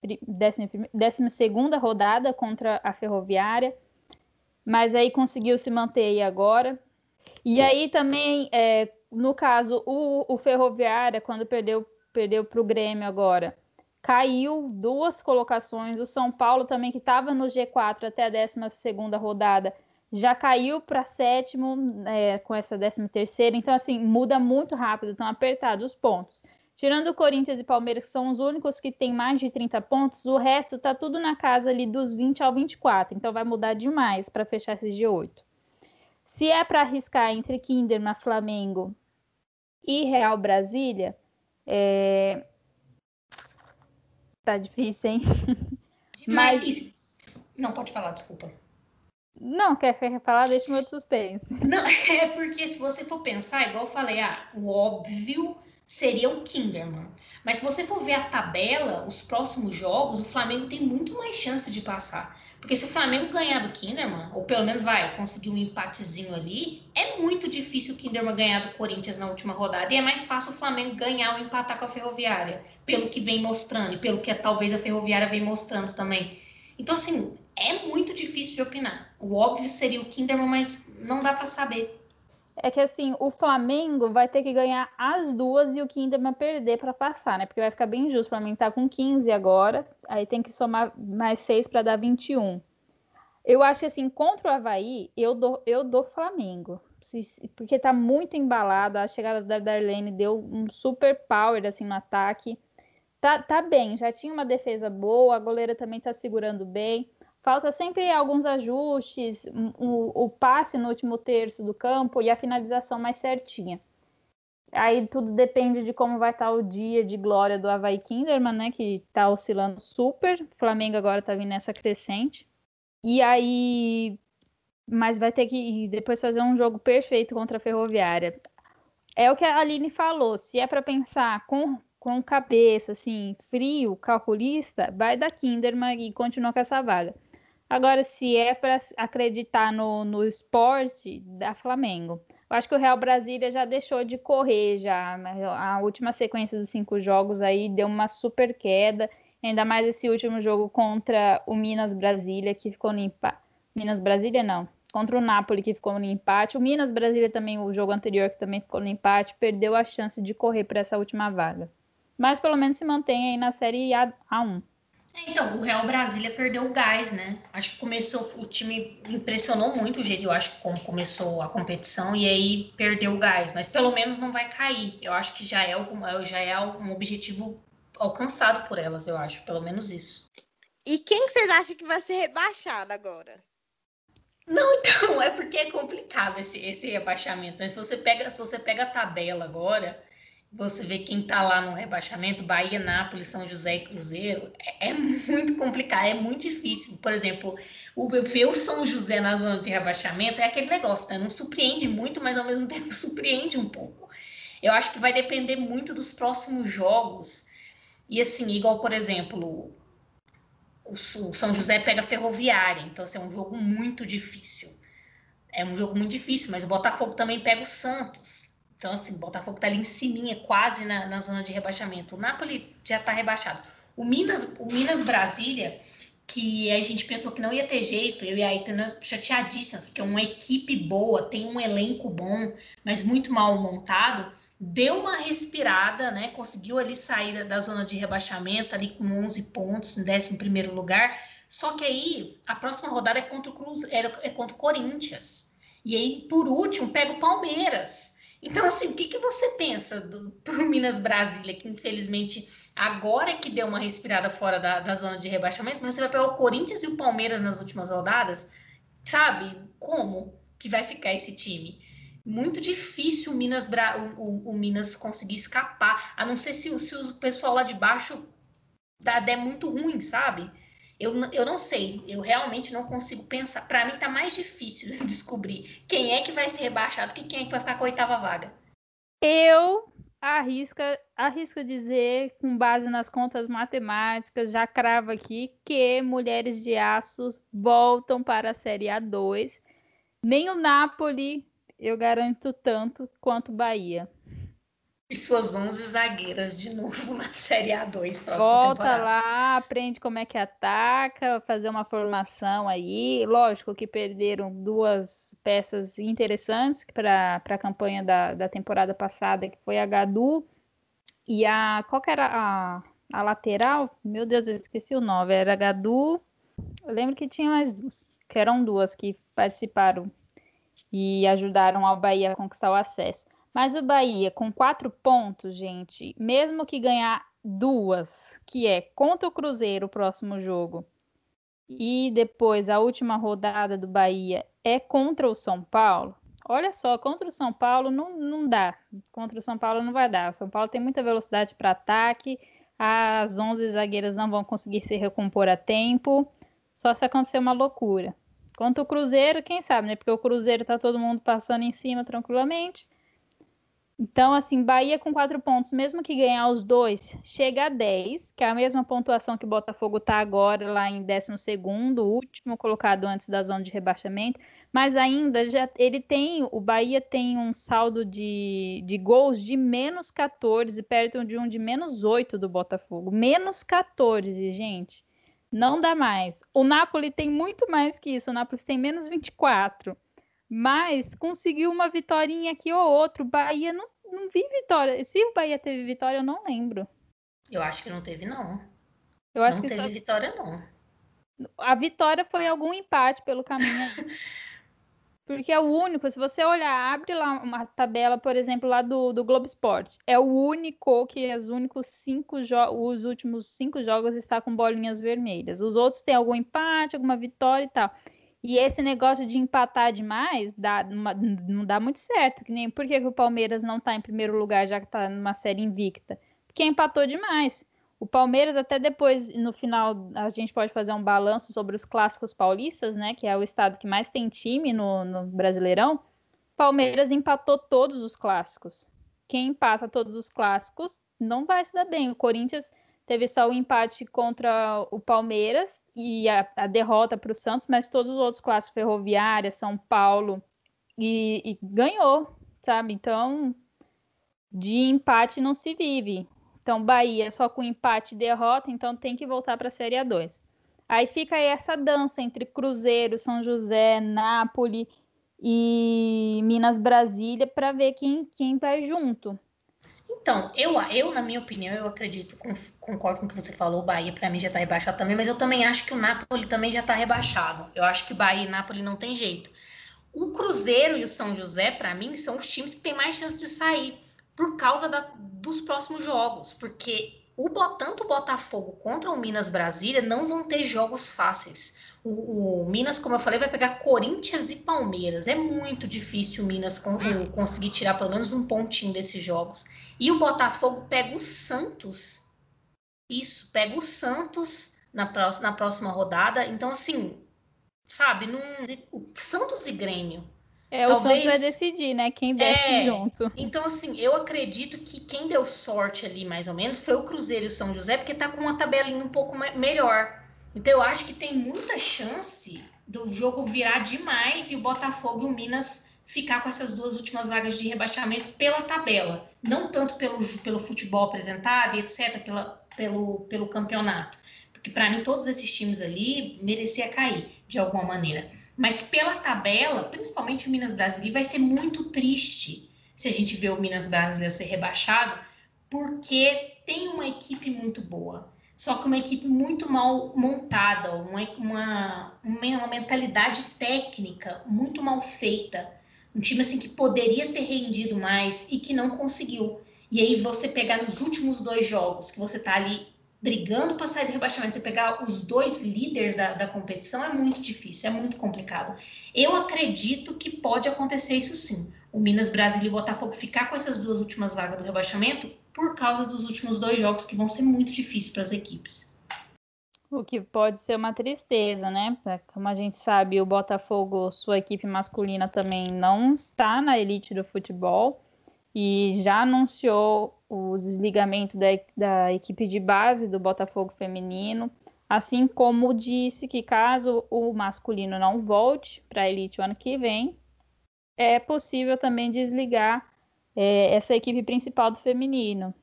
S4: décima, décima, décima segunda rodada contra a Ferroviária, mas aí conseguiu se manter aí agora. E aí também, é, no caso, o, o Ferroviária, quando perdeu perdeu para o Grêmio agora, caiu duas colocações. O São Paulo também, que estava no G4 até a 12 rodada, já caiu para sétimo é, com essa 13 terceira. Então, assim, muda muito rápido, estão apertados os pontos. Tirando o Corinthians e Palmeiras, que são os únicos que têm mais de 30 pontos, o resto está tudo na casa ali dos 20 ao 24. Então, vai mudar demais para fechar esses G8. Se é para arriscar entre Kinderman, Flamengo e Real Brasília, é, Tá difícil, hein?
S3: Mas... <laughs> Mas... Não, pode falar, desculpa.
S4: Não, quer falar? Deixa o meu suspense.
S3: Não, <laughs> é porque se você for pensar, igual eu falei, ah, o óbvio seria o Kinderman. Mas se você for ver a tabela, os próximos jogos, o Flamengo tem muito mais chance de passar. Porque se o Flamengo ganhar do Kinderman, ou pelo menos vai conseguir um empatezinho ali, é muito difícil o Kinderman ganhar do Corinthians na última rodada. E é mais fácil o Flamengo ganhar ou empatar com a Ferroviária, pelo que vem mostrando, e pelo que talvez a Ferroviária vem mostrando também. Então, assim, é muito difícil de opinar. O óbvio seria o Kinderman, mas não dá para saber.
S4: É que assim, o Flamengo vai ter que ganhar as duas e o Kinderman perder para passar, né? Porque vai ficar bem justo. O Flamengo tá com 15 agora, aí tem que somar mais 6 para dar 21. Eu acho que assim, contra o Havaí, eu dou, eu dou Flamengo. Porque tá muito embalado. A chegada da Darlene deu um super power assim no ataque. Tá, tá bem, já tinha uma defesa boa, a goleira também tá segurando bem. Falta sempre alguns ajustes, o, o passe no último terço do campo e a finalização mais certinha. Aí tudo depende de como vai estar o dia de glória do Havaí Kinderman, né? Que tá oscilando super. O Flamengo agora tá vindo nessa crescente. E aí. Mas vai ter que depois fazer um jogo perfeito contra a Ferroviária. É o que a Aline falou. Se é para pensar com, com cabeça, assim, frio, calculista, vai da Kinderman e continua com essa vaga. Agora, se é para acreditar no, no esporte, da Flamengo. Eu acho que o Real Brasília já deixou de correr já. A última sequência dos cinco jogos aí deu uma super queda. Ainda mais esse último jogo contra o Minas Brasília, que ficou no empate. Minas Brasília, não. Contra o Napoli, que ficou no empate. O Minas Brasília também, o jogo anterior, que também ficou no empate, perdeu a chance de correr para essa última vaga. Mas pelo menos se mantém aí na Série A, A1.
S3: É, então, o Real Brasília perdeu o gás, né? Acho que começou, o time impressionou muito o jeito, eu acho, como começou a competição, e aí perdeu o gás, mas pelo menos não vai cair. Eu acho que já é, algum, já é um objetivo alcançado por elas, eu acho, pelo menos isso.
S2: E quem vocês acham que vai ser rebaixado agora?
S3: Não, <laughs> então, é porque é complicado esse, esse rebaixamento. Né? Se você pega, se você pega a tabela agora, você vê quem está lá no rebaixamento, Bahia, Nápoles, São José e Cruzeiro, é, é, muito complicado, é muito difícil. Por exemplo, o, ver o São José na zona de rebaixamento é aquele negócio, né? Não surpreende muito, mas ao mesmo <laughs> tempo surpreende um pouco. Eu acho que vai depender muito dos próximos jogos. E assim, igual, por exemplo, o, o São José pega Ferroviária, então assim, é um jogo muito difícil. É um jogo muito difícil, mas o Botafogo também pega o Santos. Então, assim, Botafogo tá ali em cima, quase na, na zona de rebaixamento. O Napoli já tá rebaixado. O Minas, o Minas Brasília, que a gente pensou que não ia ter jeito, eu e a Aitana chateadíssimas, porque é uma equipe boa, tem um elenco bom, mas muito mal montado, deu uma respirada, né? Conseguiu ali sair da zona de rebaixamento, ali com 11 pontos, em 11 lugar. Só que aí, a próxima rodada é contra o Cruz, é, é contra o Corinthians. E aí, por último, pega o Palmeiras. Então, assim, o que, que você pensa do, pro Minas Brasília, que infelizmente agora é que deu uma respirada fora da, da zona de rebaixamento, mas você vai pegar o Corinthians e o Palmeiras nas últimas rodadas, sabe? Como que vai ficar esse time? Muito difícil o Minas, Bra... o, o, Minas conseguir escapar, a não ser se, se o pessoal lá de baixo der muito ruim, sabe? Eu, eu não sei, eu realmente não consigo pensar. Para mim tá mais difícil <laughs> descobrir quem é que vai ser rebaixado que quem é que vai ficar com a oitava vaga.
S4: Eu arrisca, arrisco dizer, com base nas contas matemáticas, já cravo aqui, que Mulheres de Aços voltam para a Série A2. Nem o Napoli eu garanto tanto quanto Bahia
S3: e suas 11 zagueiras de novo <laughs> na Série A2 próxima
S4: Volta
S3: temporada.
S4: lá, aprende como é que ataca, fazer uma formação aí. Lógico que perderam duas peças interessantes para a campanha da, da temporada passada, que foi a Gadu e a... Qual que era a, a lateral? Meu Deus, eu esqueci o nome. Era a Gadu... Eu lembro que tinha mais duas. Que eram duas que participaram e ajudaram ao Bahia a conquistar o acesso. Mas o Bahia, com quatro pontos, gente, mesmo que ganhar duas, que é contra o Cruzeiro o próximo jogo, e depois a última rodada do Bahia é contra o São Paulo. Olha só, contra o São Paulo não, não dá. Contra o São Paulo não vai dar. O São Paulo tem muita velocidade para ataque. As 11 zagueiras não vão conseguir se recompor a tempo. Só se acontecer uma loucura. Contra o Cruzeiro, quem sabe, né? Porque o Cruzeiro tá todo mundo passando em cima tranquilamente. Então, assim, Bahia com quatro pontos, mesmo que ganhar os dois, chega a 10, que é a mesma pontuação que o Botafogo está agora, lá em 12, último colocado antes da zona de rebaixamento. Mas ainda já ele tem, o Bahia tem um saldo de, de gols de menos 14, perto de um de menos 8 do Botafogo. Menos 14, gente. Não dá mais. O Napoli tem muito mais que isso. O Napoli tem menos 24 mas conseguiu uma vitória aqui ou outro. Bahia não, não vi vitória. Se o Bahia teve vitória, eu não lembro.
S3: Eu acho que não teve, não.
S4: Eu acho
S3: não
S4: que
S3: teve só... vitória, não.
S4: A vitória foi algum empate pelo caminho. <laughs> Porque é o único, se você olhar, abre lá uma tabela, por exemplo, lá do, do Globo Esporte. É o único que os únicos cinco os últimos cinco jogos está com bolinhas vermelhas. Os outros têm algum empate, alguma vitória e tal. E esse negócio de empatar demais dá, não dá muito certo. Que nem por que o Palmeiras não está em primeiro lugar, já que está numa série invicta? Porque empatou demais. O Palmeiras, até depois, no final, a gente pode fazer um balanço sobre os clássicos paulistas, né? Que é o estado que mais tem time no, no Brasileirão. Palmeiras empatou todos os clássicos. Quem empata todos os clássicos não vai se dar bem. O Corinthians teve só o empate contra o Palmeiras e a, a derrota para o Santos, mas todos os outros clássicos Ferroviária, São Paulo, e, e, ganhou, sabe? Então, de empate não se vive. Então, Bahia só com empate e derrota, então tem que voltar para a Série A2. Aí fica aí essa dança entre Cruzeiro, São José, Nápoles e Minas Brasília para ver quem, quem vai junto.
S3: Então, eu, eu, na minha opinião, eu acredito, concordo com o que você falou, o Bahia para mim já está rebaixado também, mas eu também acho que o Napoli também já está rebaixado. Eu acho que Bahia e Napoli não tem jeito. O Cruzeiro e o São José, para mim, são os times que têm mais chance de sair por causa da, dos próximos jogos, porque o tanto o Botafogo contra o Minas Brasília não vão ter jogos fáceis. O, o, Minas, como eu falei, vai pegar Corinthians e Palmeiras. É muito difícil o Minas con conseguir tirar pelo menos um pontinho desses jogos. E o Botafogo pega o Santos. Isso, pega o Santos na, na próxima rodada. Então, assim, sabe, num, o Santos e Grêmio.
S4: É, Talvez... o Santos vai decidir, né? Quem desce é, junto.
S3: Então, assim, eu acredito que quem deu sorte ali, mais ou menos, foi o Cruzeiro e o São José, porque tá com uma tabelinha um pouco melhor. Então, eu acho que tem muita chance do jogo virar demais e o Botafogo e o Minas ficar com essas duas últimas vagas de rebaixamento pela tabela. Não tanto pelo, pelo futebol apresentado e etc., pela, pelo, pelo campeonato. Porque, para mim, todos esses times ali merecia cair de alguma maneira. Mas pela tabela, principalmente o Minas Brasília, vai ser muito triste se a gente ver o Minas Brasília ser rebaixado, porque tem uma equipe muito boa. Só que uma equipe muito mal montada, uma, uma, uma mentalidade técnica muito mal feita. Um time assim que poderia ter rendido mais e que não conseguiu. E aí você pegar nos últimos dois jogos, que você tá ali brigando para sair do rebaixamento, você pegar os dois líderes da, da competição é muito difícil, é muito complicado. Eu acredito que pode acontecer isso sim. O Minas Brasil e o Botafogo ficar com essas duas últimas vagas do rebaixamento por causa dos últimos dois jogos que vão ser muito difíceis para as equipes.
S4: O que pode ser uma tristeza, né? Como a gente sabe, o Botafogo, sua equipe masculina também não está na elite do futebol e já anunciou o desligamento da, da equipe de base do Botafogo feminino, assim como disse que caso o masculino não volte para a elite o ano que vem, é possível também desligar é, essa equipe principal do feminino.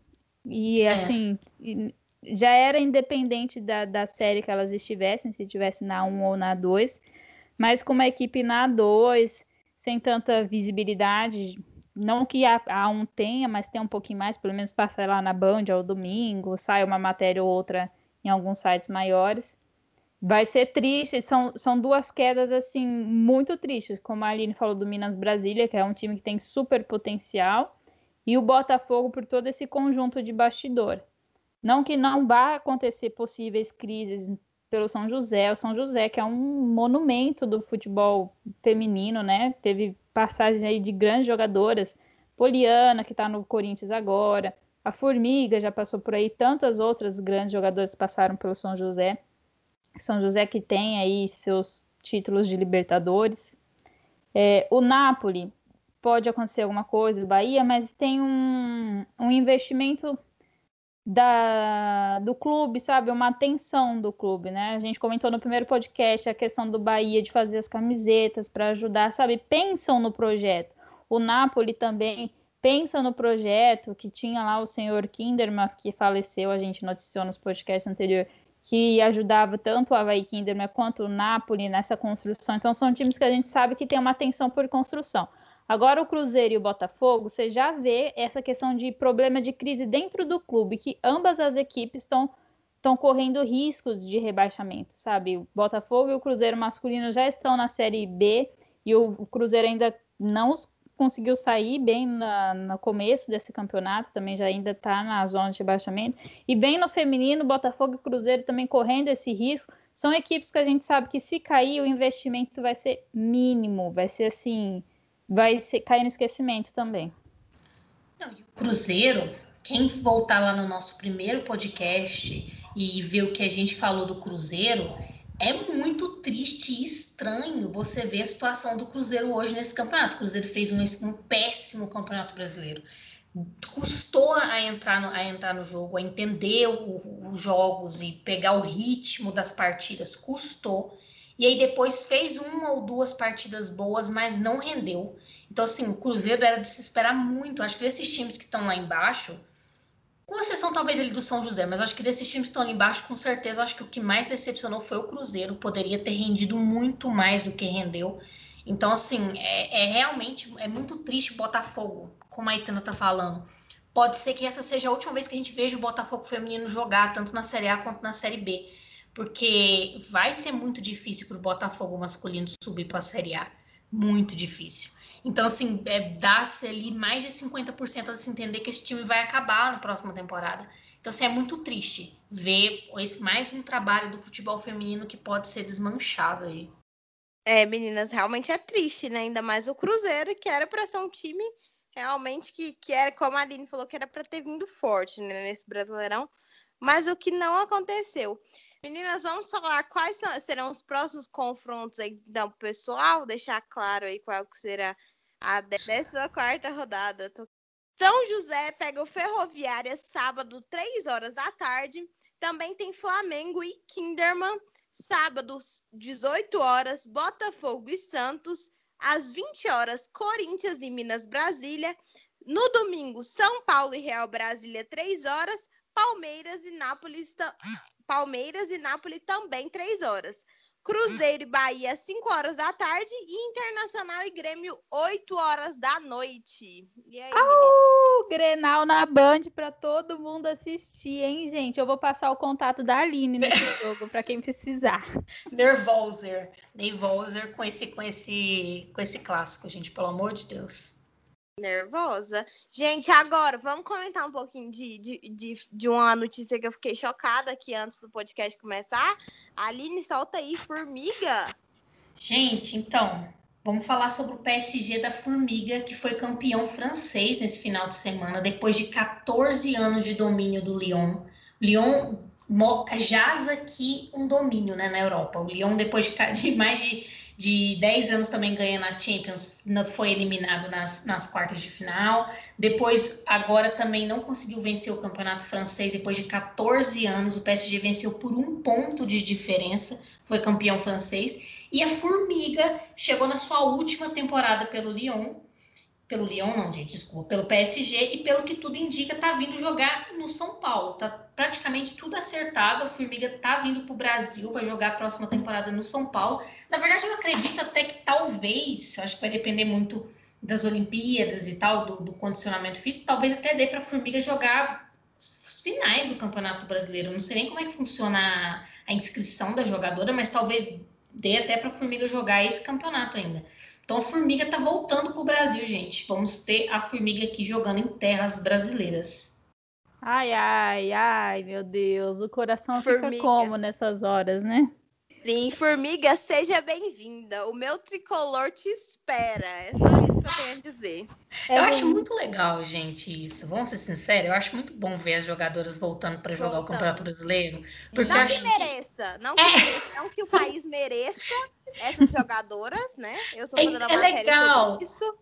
S4: E é. assim, já era independente da, da série que elas estivessem, se estivesse na 1 ou na 2, mas com uma equipe na 2, sem tanta visibilidade, não que a, a um tenha, mas tem um pouquinho mais, pelo menos passa lá na Band ao domingo, sai uma matéria ou outra em alguns sites maiores. Vai ser triste, são, são duas quedas assim muito tristes, como a Aline falou do Minas Brasília, que é um time que tem super potencial, e o Botafogo por todo esse conjunto de bastidor. Não que não vá acontecer possíveis crises pelo São José, o São José que é um monumento do futebol feminino, né? Teve passagens aí de grandes jogadoras, Poliana, que está no Corinthians agora, a Formiga já passou por aí, tantas outras grandes jogadoras passaram pelo São José. São José que tem aí seus títulos de Libertadores. É, o Napoli pode acontecer alguma coisa, o Bahia, mas tem um, um investimento da, do clube, sabe? Uma atenção do clube, né? A gente comentou no primeiro podcast a questão do Bahia de fazer as camisetas para ajudar, sabe? Pensam no projeto. O Napoli também pensa no projeto que tinha lá o senhor Kinderman, que faleceu, a gente noticiou nos podcasts anteriores, que ajudava tanto o Havaí Kinderman quanto o Napoli nessa construção. Então, são times que a gente sabe que tem uma atenção por construção. Agora o Cruzeiro e o Botafogo, você já vê essa questão de problema de crise dentro do clube, que ambas as equipes estão estão correndo riscos de rebaixamento, sabe? O Botafogo e o Cruzeiro masculino já estão na Série B e o, Cruzeiro ainda não conseguiu sair bem na, no começo desse campeonato, também já ainda está na zona de rebaixamento. E bem no feminino, Botafogo e Cruzeiro também correndo esse risco. São equipes que a gente sabe que se cair, o investimento vai ser mínimo, vai ser assim, vai cair no esquecimento também.
S3: Não, e o Cruzeiro, quem voltar lá no nosso primeiro podcast e ver o que a gente falou do Cruzeiro, é muito triste e estranho você ver a situação do Cruzeiro hoje nesse campeonato. O Cruzeiro fez um, um péssimo campeonato brasileiro. Custou a entrar no, a entrar no jogo, a entender os jogos e pegar o ritmo das partidas. Custou. E aí depois fez uma ou duas partidas boas, mas não rendeu. Então, assim, o Cruzeiro era de se esperar muito. Acho que desses times que estão lá embaixo, com exceção talvez ele do São José, mas acho que desses times que estão ali embaixo, com certeza, acho que o que mais decepcionou foi o Cruzeiro. Poderia ter rendido muito mais do que rendeu. Então, assim, é, é realmente é muito triste o Botafogo, como a Itana tá falando. Pode ser que essa seja a última vez que a gente veja o Botafogo feminino jogar, tanto na Série A quanto na Série B porque vai ser muito difícil para o Botafogo masculino subir para a Série A. Muito difícil. Então, assim, é, dá-se ali mais de 50% a se entender que esse time vai acabar na próxima temporada. Então, assim, é muito triste ver esse, mais um trabalho do futebol feminino que pode ser desmanchado aí.
S2: É, meninas, realmente é triste, né? Ainda mais o Cruzeiro, que era para ser um time realmente que, que era, como a Aline falou, que era para ter vindo forte né, nesse Brasileirão, mas o que não aconteceu. Meninas, vamos falar quais são, serão os próximos confrontos aí então, pessoal, deixar claro aí qual será a 14 quarta rodada. São José pega o Ferroviária sábado, 3 horas da tarde. Também tem Flamengo e Kinderman Sábado, 18 horas, Botafogo e Santos. Às 20 horas, Corinthians e Minas Brasília. No domingo, São Paulo e Real Brasília, 3 horas. Palmeiras e Nápoles, Palmeiras e Nápoles também 3 horas. Cruzeiro e Bahia, 5 horas da tarde. E Internacional e Grêmio, 8 horas da noite. E aí,
S4: Au, Grenal na Band para todo mundo assistir, hein, gente? Eu vou passar o contato da Aline nesse <laughs> jogo para quem precisar.
S3: Nervoser. Nervoser com esse, com, esse, com esse clássico, gente, pelo amor de Deus
S2: nervosa. Gente, agora vamos comentar um pouquinho de, de, de, de, uma notícia que eu fiquei chocada aqui antes do podcast começar. Aline, solta aí, formiga.
S3: Gente, então, vamos falar sobre o PSG da Formiga, que foi campeão francês nesse final de semana, depois de 14 anos de domínio do Lyon. Lyon jaz aqui um domínio né, na Europa. O Lyon, depois de, mais de de 10 anos também ganha na Champions, foi eliminado nas, nas quartas de final. Depois, agora também não conseguiu vencer o campeonato francês depois de 14 anos. O PSG venceu por um ponto de diferença, foi campeão francês. E a Formiga chegou na sua última temporada pelo Lyon pelo Lyon, não, gente, desculpa, pelo PSG e pelo que tudo indica, tá vindo jogar no São Paulo. Tá praticamente tudo acertado. A Formiga tá vindo pro Brasil, vai jogar a próxima temporada no São Paulo. Na verdade, eu acredito até que talvez, acho que vai depender muito das Olimpíadas e tal, do, do condicionamento físico, talvez até dê para a Formiga jogar os finais do Campeonato Brasileiro. Não sei nem como é que funciona a, a inscrição da jogadora, mas talvez dê até para a Formiga jogar esse campeonato ainda. Então a formiga está voltando para o Brasil, gente. Vamos ter a formiga aqui jogando em terras brasileiras.
S4: Ai, ai, ai, meu Deus. O coração formiga. fica como nessas horas, né?
S2: Sim, formiga, seja bem-vinda. O meu tricolor te espera. É só isso que eu tenho a dizer.
S3: É eu acho muito legal, gente, isso. Vamos ser sinceros, eu acho muito bom ver as jogadoras voltando para jogar o Campeonato Brasileiro.
S2: Porque não que mereça, não que, é. mereça, não que o país mereça essas jogadoras, né? Eu tô é, fazendo é, a matéria legal. sobre isso.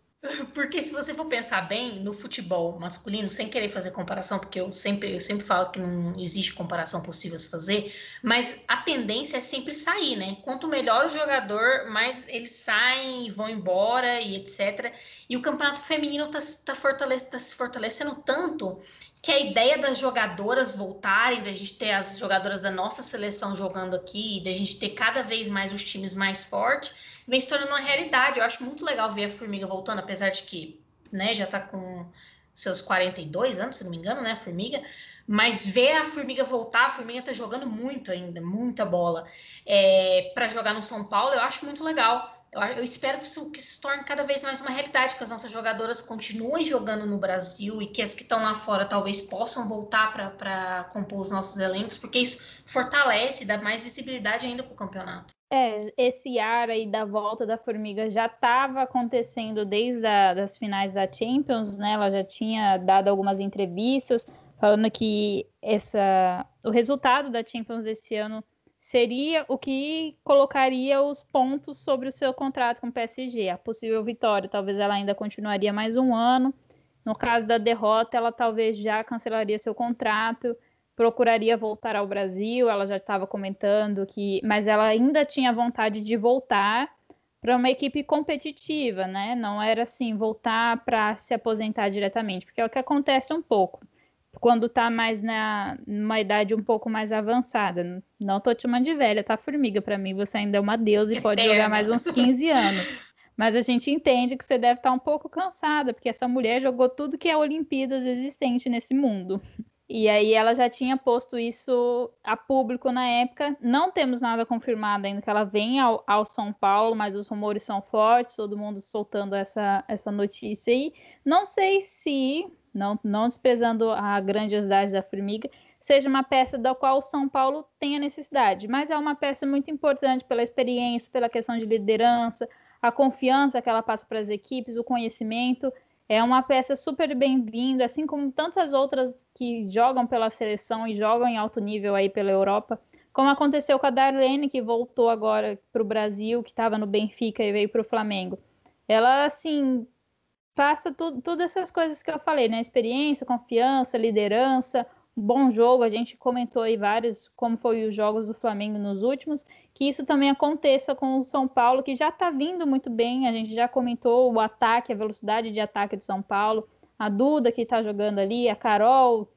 S3: Porque se você for pensar bem no futebol masculino, sem querer fazer comparação, porque eu sempre, eu sempre falo que não existe comparação possível se fazer, mas a tendência é sempre sair, né? Quanto melhor o jogador, mais eles saem e vão embora e etc. E o campeonato feminino está tá fortale tá se fortalecendo tanto que a ideia das jogadoras voltarem, da gente ter as jogadoras da nossa seleção jogando aqui, da gente ter cada vez mais os times mais fortes vem se tornando uma realidade. Eu acho muito legal ver a Formiga voltando, apesar de que né, já está com seus 42 anos, se não me engano, né, a Formiga. Mas ver a Formiga voltar, a Formiga está jogando muito ainda, muita bola. É, para jogar no São Paulo, eu acho muito legal. Eu, eu espero que isso, que se torne cada vez mais uma realidade, que as nossas jogadoras continuem jogando no Brasil e que as que estão lá fora talvez possam voltar para compor os nossos elencos, porque isso fortalece, dá mais visibilidade ainda para o campeonato.
S4: É, esse ar aí da volta da Formiga já estava acontecendo desde a, das finais da Champions, né? Ela já tinha dado algumas entrevistas falando que essa, o resultado da Champions esse ano seria o que colocaria os pontos sobre o seu contrato com o PSG. A possível vitória, talvez ela ainda continuaria mais um ano. No caso da derrota, ela talvez já cancelaria seu contrato procuraria voltar ao Brasil, ela já estava comentando que, mas ela ainda tinha vontade de voltar para uma equipe competitiva, né? Não era assim voltar para se aposentar diretamente, porque é o que acontece um pouco quando está mais na numa idade um pouco mais avançada. Não tô te chamando de velha, tá formiga para mim, você ainda é uma deusa e pode jogar mais uns 15 anos. Mas a gente entende que você deve estar tá um pouco cansada, porque essa mulher jogou tudo que é Olimpíadas existente nesse mundo. E aí ela já tinha posto isso a público na época. Não temos nada confirmado ainda que ela venha ao, ao, São Paulo, mas os rumores são fortes, todo mundo soltando essa, essa notícia aí. Não sei se, não, não desprezando a grandiosidade da Formiga, seja uma peça da qual o São Paulo tenha necessidade, mas é uma peça muito importante pela experiência, pela questão de liderança, a confiança que ela passa para as equipes, o conhecimento. É uma peça super bem-vinda, assim como tantas outras que jogam pela seleção e jogam em alto nível aí pela Europa, como aconteceu com a Darlene, que voltou agora para o Brasil, que estava no Benfica e veio para o Flamengo. Ela, assim, passa tudo, todas essas coisas que eu falei, né? Experiência, confiança, liderança, bom jogo. A gente comentou aí vários, como foi os jogos do Flamengo nos últimos, que isso também aconteça com o São Paulo, que já está vindo muito bem. A gente já comentou o ataque, a velocidade de ataque do São Paulo, a Duda que está jogando ali, a Carol,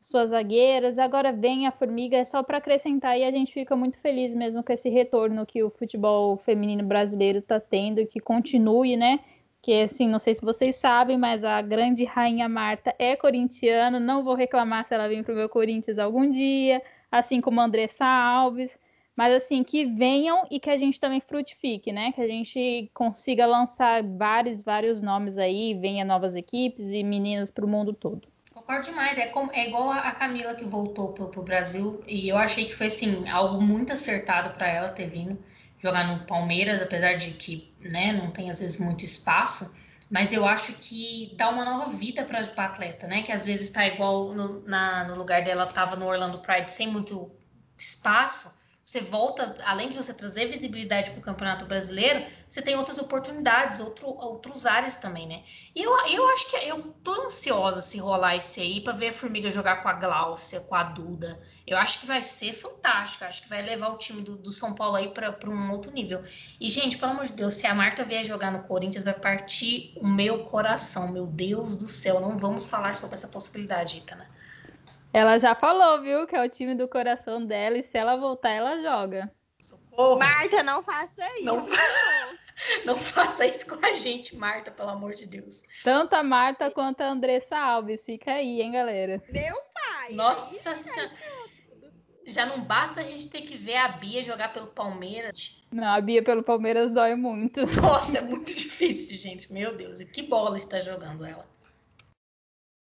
S4: suas zagueiras. Agora vem a Formiga, é só para acrescentar e a gente fica muito feliz mesmo com esse retorno que o futebol feminino brasileiro está tendo e que continue, né? Que assim, não sei se vocês sabem, mas a grande rainha Marta é corintiana. Não vou reclamar se ela vir para o meu Corinthians algum dia, assim como Andressa Alves mas assim, que venham e que a gente também frutifique, né? Que a gente consiga lançar vários, vários nomes aí, venha novas equipes e meninas para o mundo todo.
S3: Concordo demais, é, como, é igual a Camila que voltou para o Brasil, e eu achei que foi assim, algo muito acertado para ela ter vindo jogar no Palmeiras, apesar de que né, não tem às vezes muito espaço, mas eu acho que dá uma nova vida para a atleta, né? Que às vezes está igual no, na, no lugar dela, estava no Orlando Pride sem muito espaço você volta, além de você trazer visibilidade para o Campeonato Brasileiro, você tem outras oportunidades, outro, outros áreas também, né? E eu, eu acho que eu tô ansiosa se rolar esse aí para ver a Formiga jogar com a Gláucia, com a Duda. Eu acho que vai ser fantástico, acho que vai levar o time do, do São Paulo aí para um outro nível. E, gente, pelo amor de Deus, se a Marta vier jogar no Corinthians, vai partir o meu coração, meu Deus do céu. Não vamos falar sobre essa possibilidade, Itana.
S4: Ela já falou, viu, que é o time do coração dela e se ela voltar, ela joga.
S2: Socorro. Marta, não faça isso.
S3: Não, <laughs> não faça isso com a gente, Marta, pelo amor de Deus.
S4: Tanto a Marta quanto a Andressa Alves. Fica aí, hein, galera.
S2: Meu pai.
S3: Nossa Senhora. Já não basta a gente ter que ver a Bia jogar pelo Palmeiras.
S4: Não, a Bia pelo Palmeiras dói muito.
S3: Nossa, é muito <laughs> difícil, gente. Meu Deus, e que bola está jogando ela?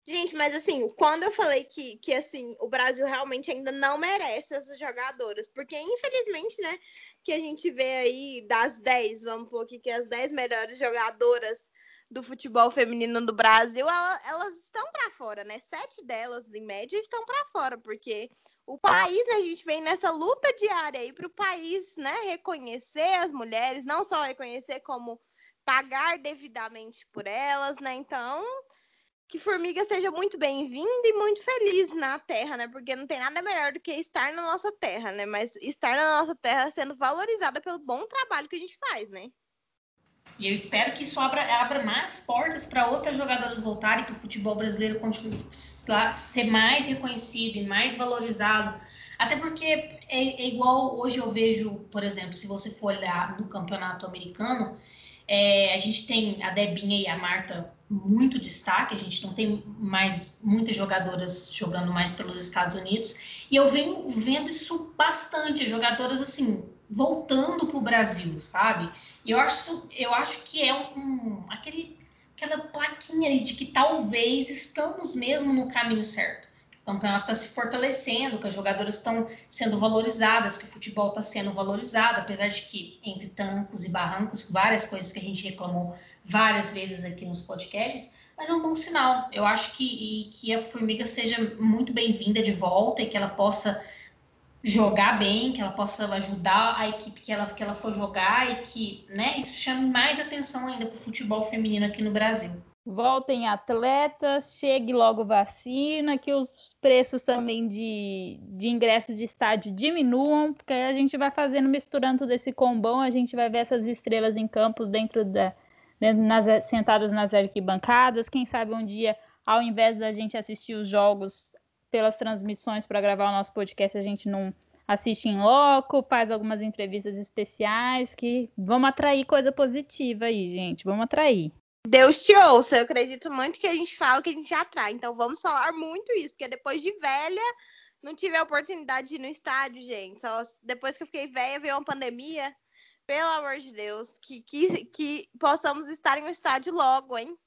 S2: Gente, mas assim, quando eu falei que, que assim, o Brasil realmente ainda não merece essas jogadoras, porque infelizmente, né, que a gente vê aí das 10, vamos pôr aqui que as 10 melhores jogadoras do futebol feminino do Brasil, ela, elas estão para fora, né? Sete delas, em média, estão para fora, porque o país, né, a gente vem nessa luta diária aí para o país, né, reconhecer as mulheres, não só reconhecer, como pagar devidamente por elas, né? Então, que Formiga seja muito bem-vinda e muito feliz na Terra, né? Porque não tem nada melhor do que estar na nossa terra, né? Mas estar na nossa terra sendo valorizada pelo bom trabalho que a gente faz, né?
S3: E eu espero que isso abra, abra mais portas para outras jogadoras voltarem para o futebol brasileiro continuar ser mais reconhecido e mais valorizado. Até porque é, é, igual hoje eu vejo, por exemplo, se você for olhar no campeonato americano, é, a gente tem a Debinha e a Marta muito destaque, a gente não tem mais muitas jogadoras jogando mais pelos Estados Unidos, e eu venho vendo isso bastante, jogadoras assim, voltando para o Brasil, sabe? E eu acho, eu acho que é um, aquele, aquela plaquinha de que talvez estamos mesmo no caminho certo. O campeonato está se fortalecendo, que as jogadoras estão sendo valorizadas, que o futebol está sendo valorizado, apesar de que, entre tancos e barrancos, várias coisas que a gente reclamou várias vezes aqui nos podcasts, mas é um bom sinal. Eu acho que, que a Formiga seja muito bem-vinda de volta e que ela possa jogar bem, que ela possa ajudar a equipe que ela, que ela for jogar e que né, isso chame mais atenção ainda para o futebol feminino aqui no Brasil.
S4: Voltem atletas, chegue logo vacina, que os preços também de, de ingresso de estádio diminuam, porque a gente vai fazendo, misturando todo esse combão, a gente vai ver essas estrelas em campos dentro da, nas, sentadas nas arquibancadas. Quem sabe um dia, ao invés da gente assistir os jogos pelas transmissões para gravar o nosso podcast, a gente não assiste em loco, faz algumas entrevistas especiais que vamos atrair coisa positiva aí, gente. Vamos atrair.
S2: Deus te ouça. Eu acredito muito que a gente fala que a gente atrai. Então vamos falar muito isso, porque depois de velha, não tive a oportunidade de ir no estádio, gente. Só depois que eu fiquei velha, veio uma pandemia. Pelo amor de Deus, que, que, que possamos estar em um estádio logo, hein?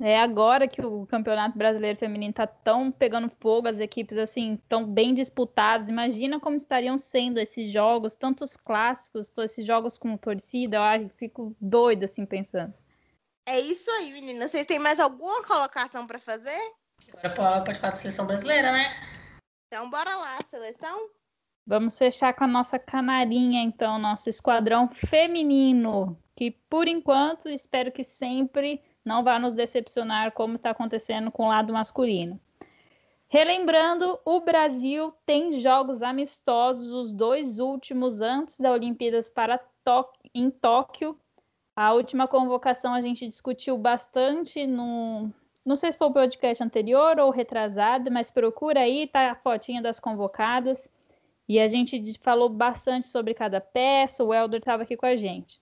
S4: É agora que o Campeonato Brasileiro Feminino tá tão pegando fogo, as equipes assim tão bem disputadas. Imagina como estariam sendo esses jogos, tantos clássicos, esses jogos com torcida. Eu acho, fico doida assim pensando.
S2: É isso aí, menina. Vocês têm mais alguma colocação para fazer?
S3: Agora pode falar da seleção brasileira, né?
S2: Então bora lá, seleção.
S4: Vamos fechar com a nossa canarinha, então, nosso esquadrão feminino, que por enquanto espero que sempre não vá nos decepcionar como está acontecendo com o lado masculino. Relembrando, o Brasil tem jogos amistosos, os dois últimos antes da Olimpíadas para em Tóquio. A última convocação a gente discutiu bastante no. Não sei se foi o podcast anterior ou retrasado, mas procura aí, tá a fotinha das convocadas. E a gente falou bastante sobre cada peça, o Helder estava aqui com a gente.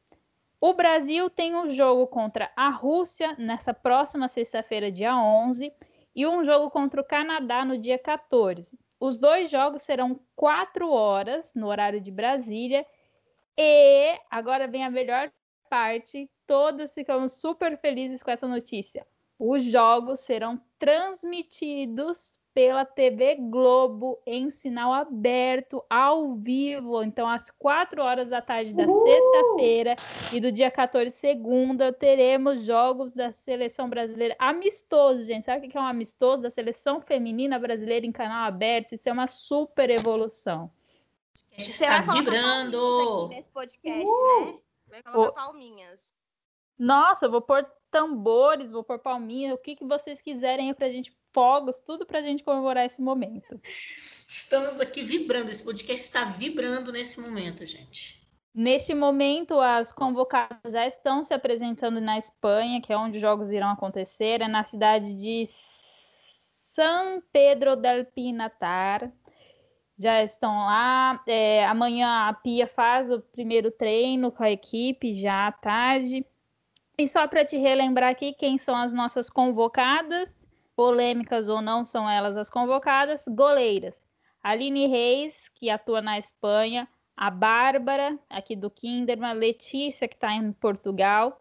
S4: O Brasil tem um jogo contra a Rússia nessa próxima sexta-feira, dia 11, e um jogo contra o Canadá no dia 14. Os dois jogos serão quatro horas no horário de Brasília. E agora vem a melhor parte: todos ficamos super felizes com essa notícia. Os jogos serão transmitidos pela TV Globo em sinal aberto, ao vivo. Então, às 4 horas da tarde da sexta-feira e do dia 14, segunda, teremos jogos da seleção brasileira amistosos, gente. Sabe o que é um amistoso da seleção feminina brasileira em canal aberto? Isso é uma super evolução.
S2: Você vai tá vibrando aqui nesse podcast, uh! né? Vai colocar palminhas.
S4: Nossa, eu vou pôr tambores, vou pôr palminhas, o que, que vocês quiserem para a gente fogos, tudo para a gente comemorar esse momento.
S3: Estamos aqui vibrando, esse podcast está vibrando nesse momento, gente.
S4: Neste momento, as convocadas já estão se apresentando na Espanha, que é onde os jogos irão acontecer, é na cidade de San Pedro del Pinatar. Já estão lá. É, amanhã a Pia faz o primeiro treino com a equipe, já à tarde. E só para te relembrar aqui quem são as nossas convocadas, polêmicas ou não são elas as convocadas, goleiras. Aline Reis, que atua na Espanha, a Bárbara, aqui do Kinderman, Letícia, que está em Portugal.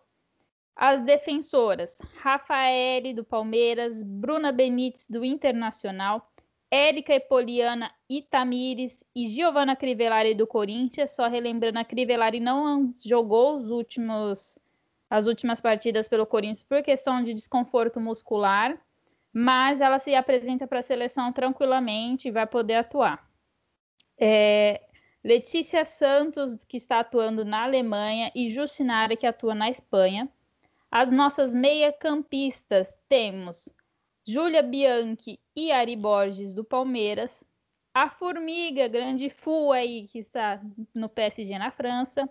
S4: As defensoras, Rafaele, do Palmeiras, Bruna Benites, do Internacional, Érica Epoliana Itamires e Giovana Crivellari, do Corinthians. Só relembrando, a Crivellari não jogou os últimos, as últimas partidas pelo Corinthians por questão de desconforto muscular mas ela se apresenta para a seleção tranquilamente e vai poder atuar. É, Letícia Santos, que está atuando na Alemanha, e Jucinara, que atua na Espanha. As nossas meia-campistas temos Júlia Bianchi e Ari Borges, do Palmeiras. A Formiga, grande full aí, que está no PSG na França.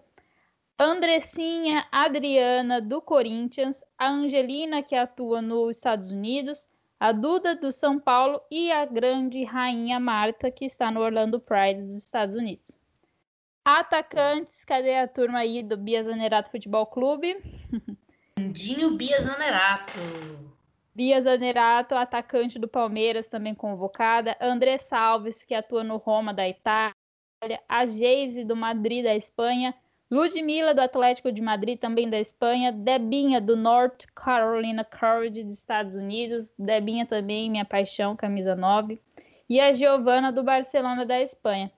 S4: Andressinha Adriana, do Corinthians. A Angelina, que atua nos Estados Unidos a Duda do São Paulo e a grande rainha Marta, que está no Orlando Pride dos Estados Unidos. Atacantes, cadê a turma aí do Bia Zanerato Futebol Clube?
S3: Andinho Bia Zanerato.
S4: Bia Zanerato, atacante do Palmeiras, também convocada. André Salves, que atua no Roma da Itália. A Geise do Madrid da Espanha. Ludmilla, do Atlético de Madrid, também da Espanha. Debinha, do North Carolina Courage, dos Estados Unidos. Debinha também, minha paixão, camisa 9. E a Giovana, do Barcelona, da Espanha.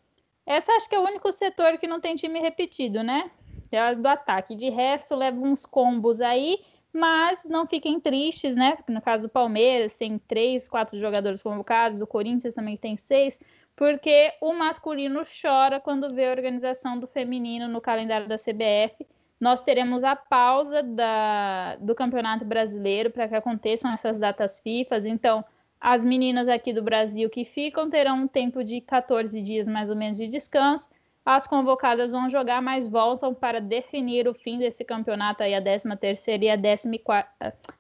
S4: Essa acho que é o único setor que não tem time repetido, né? É do ataque. De resto, leva uns combos aí, mas não fiquem tristes, né? No caso do Palmeiras, tem três, quatro jogadores convocados. O Corinthians também tem seis porque o masculino chora quando vê a organização do feminino no calendário da CBF. Nós teremos a pausa da, do Campeonato Brasileiro para que aconteçam essas datas FIFA. Então, as meninas aqui do Brasil que ficam terão um tempo de 14 dias mais ou menos de descanso. As convocadas vão jogar, mas voltam para definir o fim desse campeonato aí, a 13 terceira e a 14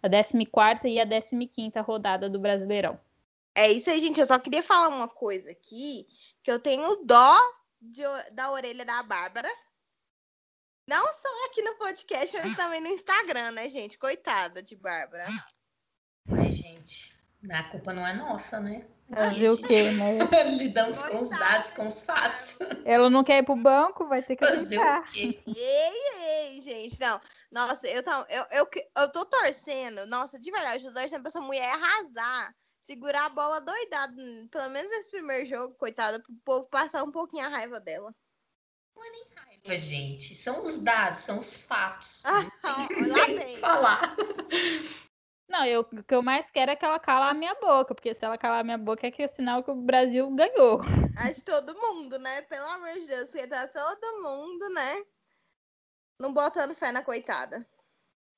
S4: a 14 e a 15 rodada do Brasileirão.
S2: É isso aí, gente. Eu só queria falar uma coisa aqui, que eu tenho dó de, da orelha da Bárbara. Não só aqui no podcast, mas também no Instagram, né, gente? Coitada de Bárbara.
S3: Ai, gente, a culpa não é nossa, né?
S4: Fazer o quê, né? <laughs>
S3: Lidamos com os dados, com os fatos.
S4: Ela não quer ir pro banco, vai ter que
S3: Fazer o quê?
S2: Ei, ei, gente, não. Nossa, eu, tava, eu, eu, eu tô torcendo. Nossa, de verdade, eu tô torcendo pra essa mulher arrasar. Segurar a bola doidada. Pelo menos nesse primeiro jogo, coitada, pro povo passar um pouquinho a raiva dela.
S3: Raiva, gente, são os dados, são os fatos.
S2: Ah,
S3: Não <laughs> tem
S2: lá
S3: nem o que
S2: vem.
S3: falar.
S4: Não, eu, o que eu mais quero é que ela cala a minha boca, porque se ela calar a minha boca é que é sinal que o Brasil ganhou. <laughs>
S2: A de todo mundo, né? Pelo amor de Deus, porque tá todo mundo, né? Não botando fé na coitada.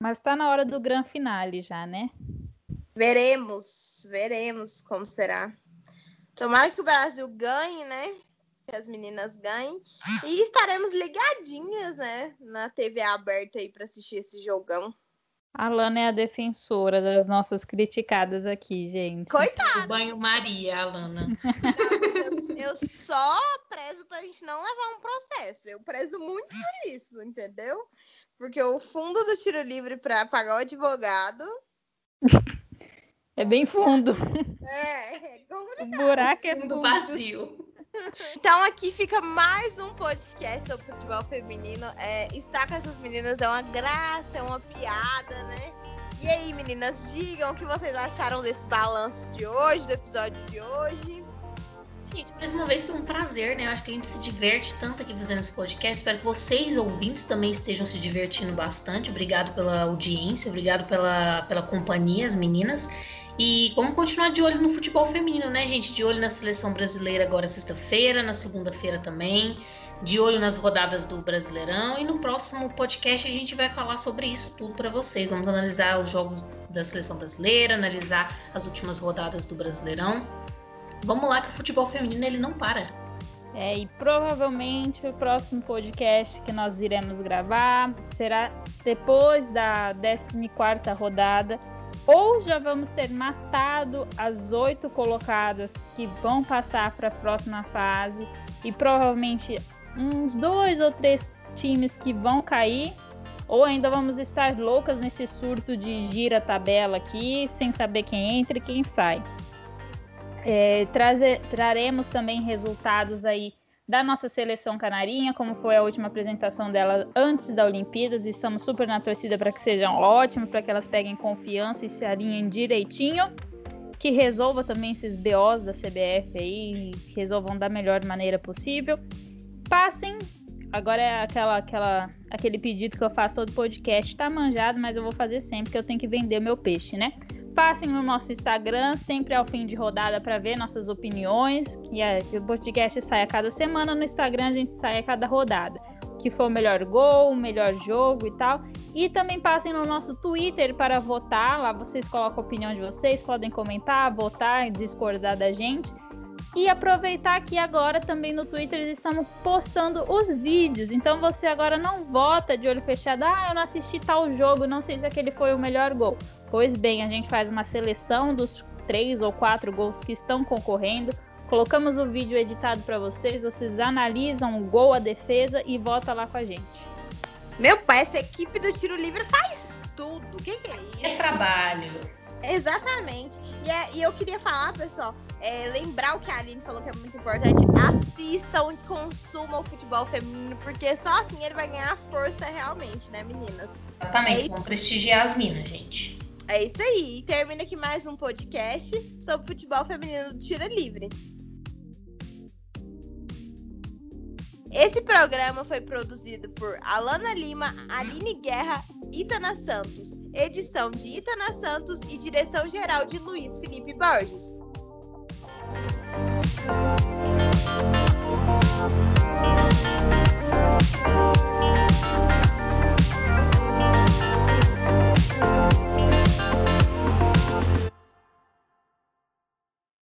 S4: Mas tá na hora do gran finale já, né?
S2: Veremos, veremos como será. Tomara que o Brasil ganhe, né? Que as meninas ganhem. E estaremos ligadinhas, né? Na TV aberta aí pra assistir esse jogão.
S4: A Lana é a defensora das nossas criticadas aqui, gente.
S2: Coitada!
S3: O banho-maria, Alana.
S2: Eu, eu só prezo pra gente não levar um processo. Eu prezo muito por isso, entendeu? Porque o fundo do tiro livre pra pagar o advogado <laughs>
S4: É bem fundo.
S2: é, é complicado.
S4: O buraco é
S3: Fundo
S4: fundo.
S3: vazio.
S2: Então aqui fica mais um podcast sobre futebol feminino. É, estar com essas meninas é uma graça, é uma piada, né? E aí, meninas, digam o que vocês acharam desse balanço de hoje, do episódio de hoje.
S3: Gente, mais uma vez foi um prazer, né? Eu acho que a gente se diverte tanto aqui fazendo esse podcast. Espero que vocês, ouvintes, também estejam se divertindo bastante. Obrigado pela audiência, obrigado pela, pela companhia, as meninas. E vamos continuar de olho no futebol feminino, né, gente? De olho na seleção brasileira agora sexta-feira, na segunda-feira também. De olho nas rodadas do Brasileirão. E no próximo podcast a gente vai falar sobre isso tudo para vocês. Vamos analisar os jogos da seleção brasileira, analisar as últimas rodadas do Brasileirão. Vamos lá que o futebol feminino ele não para.
S4: É, e provavelmente o próximo podcast que nós iremos gravar será depois da 14 rodada. Ou já vamos ter matado as oito colocadas que vão passar para a próxima fase. E provavelmente uns dois ou três times que vão cair. Ou ainda vamos estar loucas nesse surto de gira tabela aqui, sem saber quem entra e quem sai. É, traze- traremos também resultados aí da nossa seleção canarinha, como foi a última apresentação dela antes da Olimpíadas. Estamos super na torcida para que sejam ótimas, para que elas peguem confiança e se alinhem direitinho. Que resolva também esses BOs da CBF aí, resolvam da melhor maneira possível. Passem. Agora é aquela, aquela, aquele pedido que eu faço todo podcast. Tá manjado, mas eu vou fazer sempre, que eu tenho que vender meu peixe, né? Passem no nosso Instagram, sempre ao fim de rodada, para ver nossas opiniões. Que é, o podcast sai a cada semana, no Instagram a gente sai a cada rodada. Que foi o melhor gol, o melhor jogo e tal. E também passem no nosso Twitter para votar. Lá vocês colocam a opinião de vocês, podem comentar, votar, discordar da gente. E aproveitar que agora também no Twitter eles estão postando os vídeos. Então você agora não vota de olho fechado. Ah, eu não assisti tal jogo, não sei se aquele foi o melhor gol. Pois bem, a gente faz uma seleção dos três ou quatro gols que estão concorrendo. Colocamos o vídeo editado para vocês, vocês analisam o gol, a defesa e vota lá com a gente.
S2: Meu pai, essa equipe do tiro livre faz tudo. O que, que é isso?
S3: É trabalho.
S2: Exatamente. E, é- e eu queria falar, pessoal, é, lembrar o que a Aline falou que é muito importante. Assistam e consumam o futebol feminino, porque só assim ele vai ganhar força realmente, né, meninas?
S3: Exatamente.
S2: Ei.
S3: Vamos prestigiar as minas, gente.
S2: É isso aí. E termina aqui mais um podcast sobre futebol feminino do Tira Livre. Esse programa foi produzido por Alana Lima, Aline Guerra, e Itana Santos, edição de Itana Santos e direção geral de Luiz Felipe Borges. Música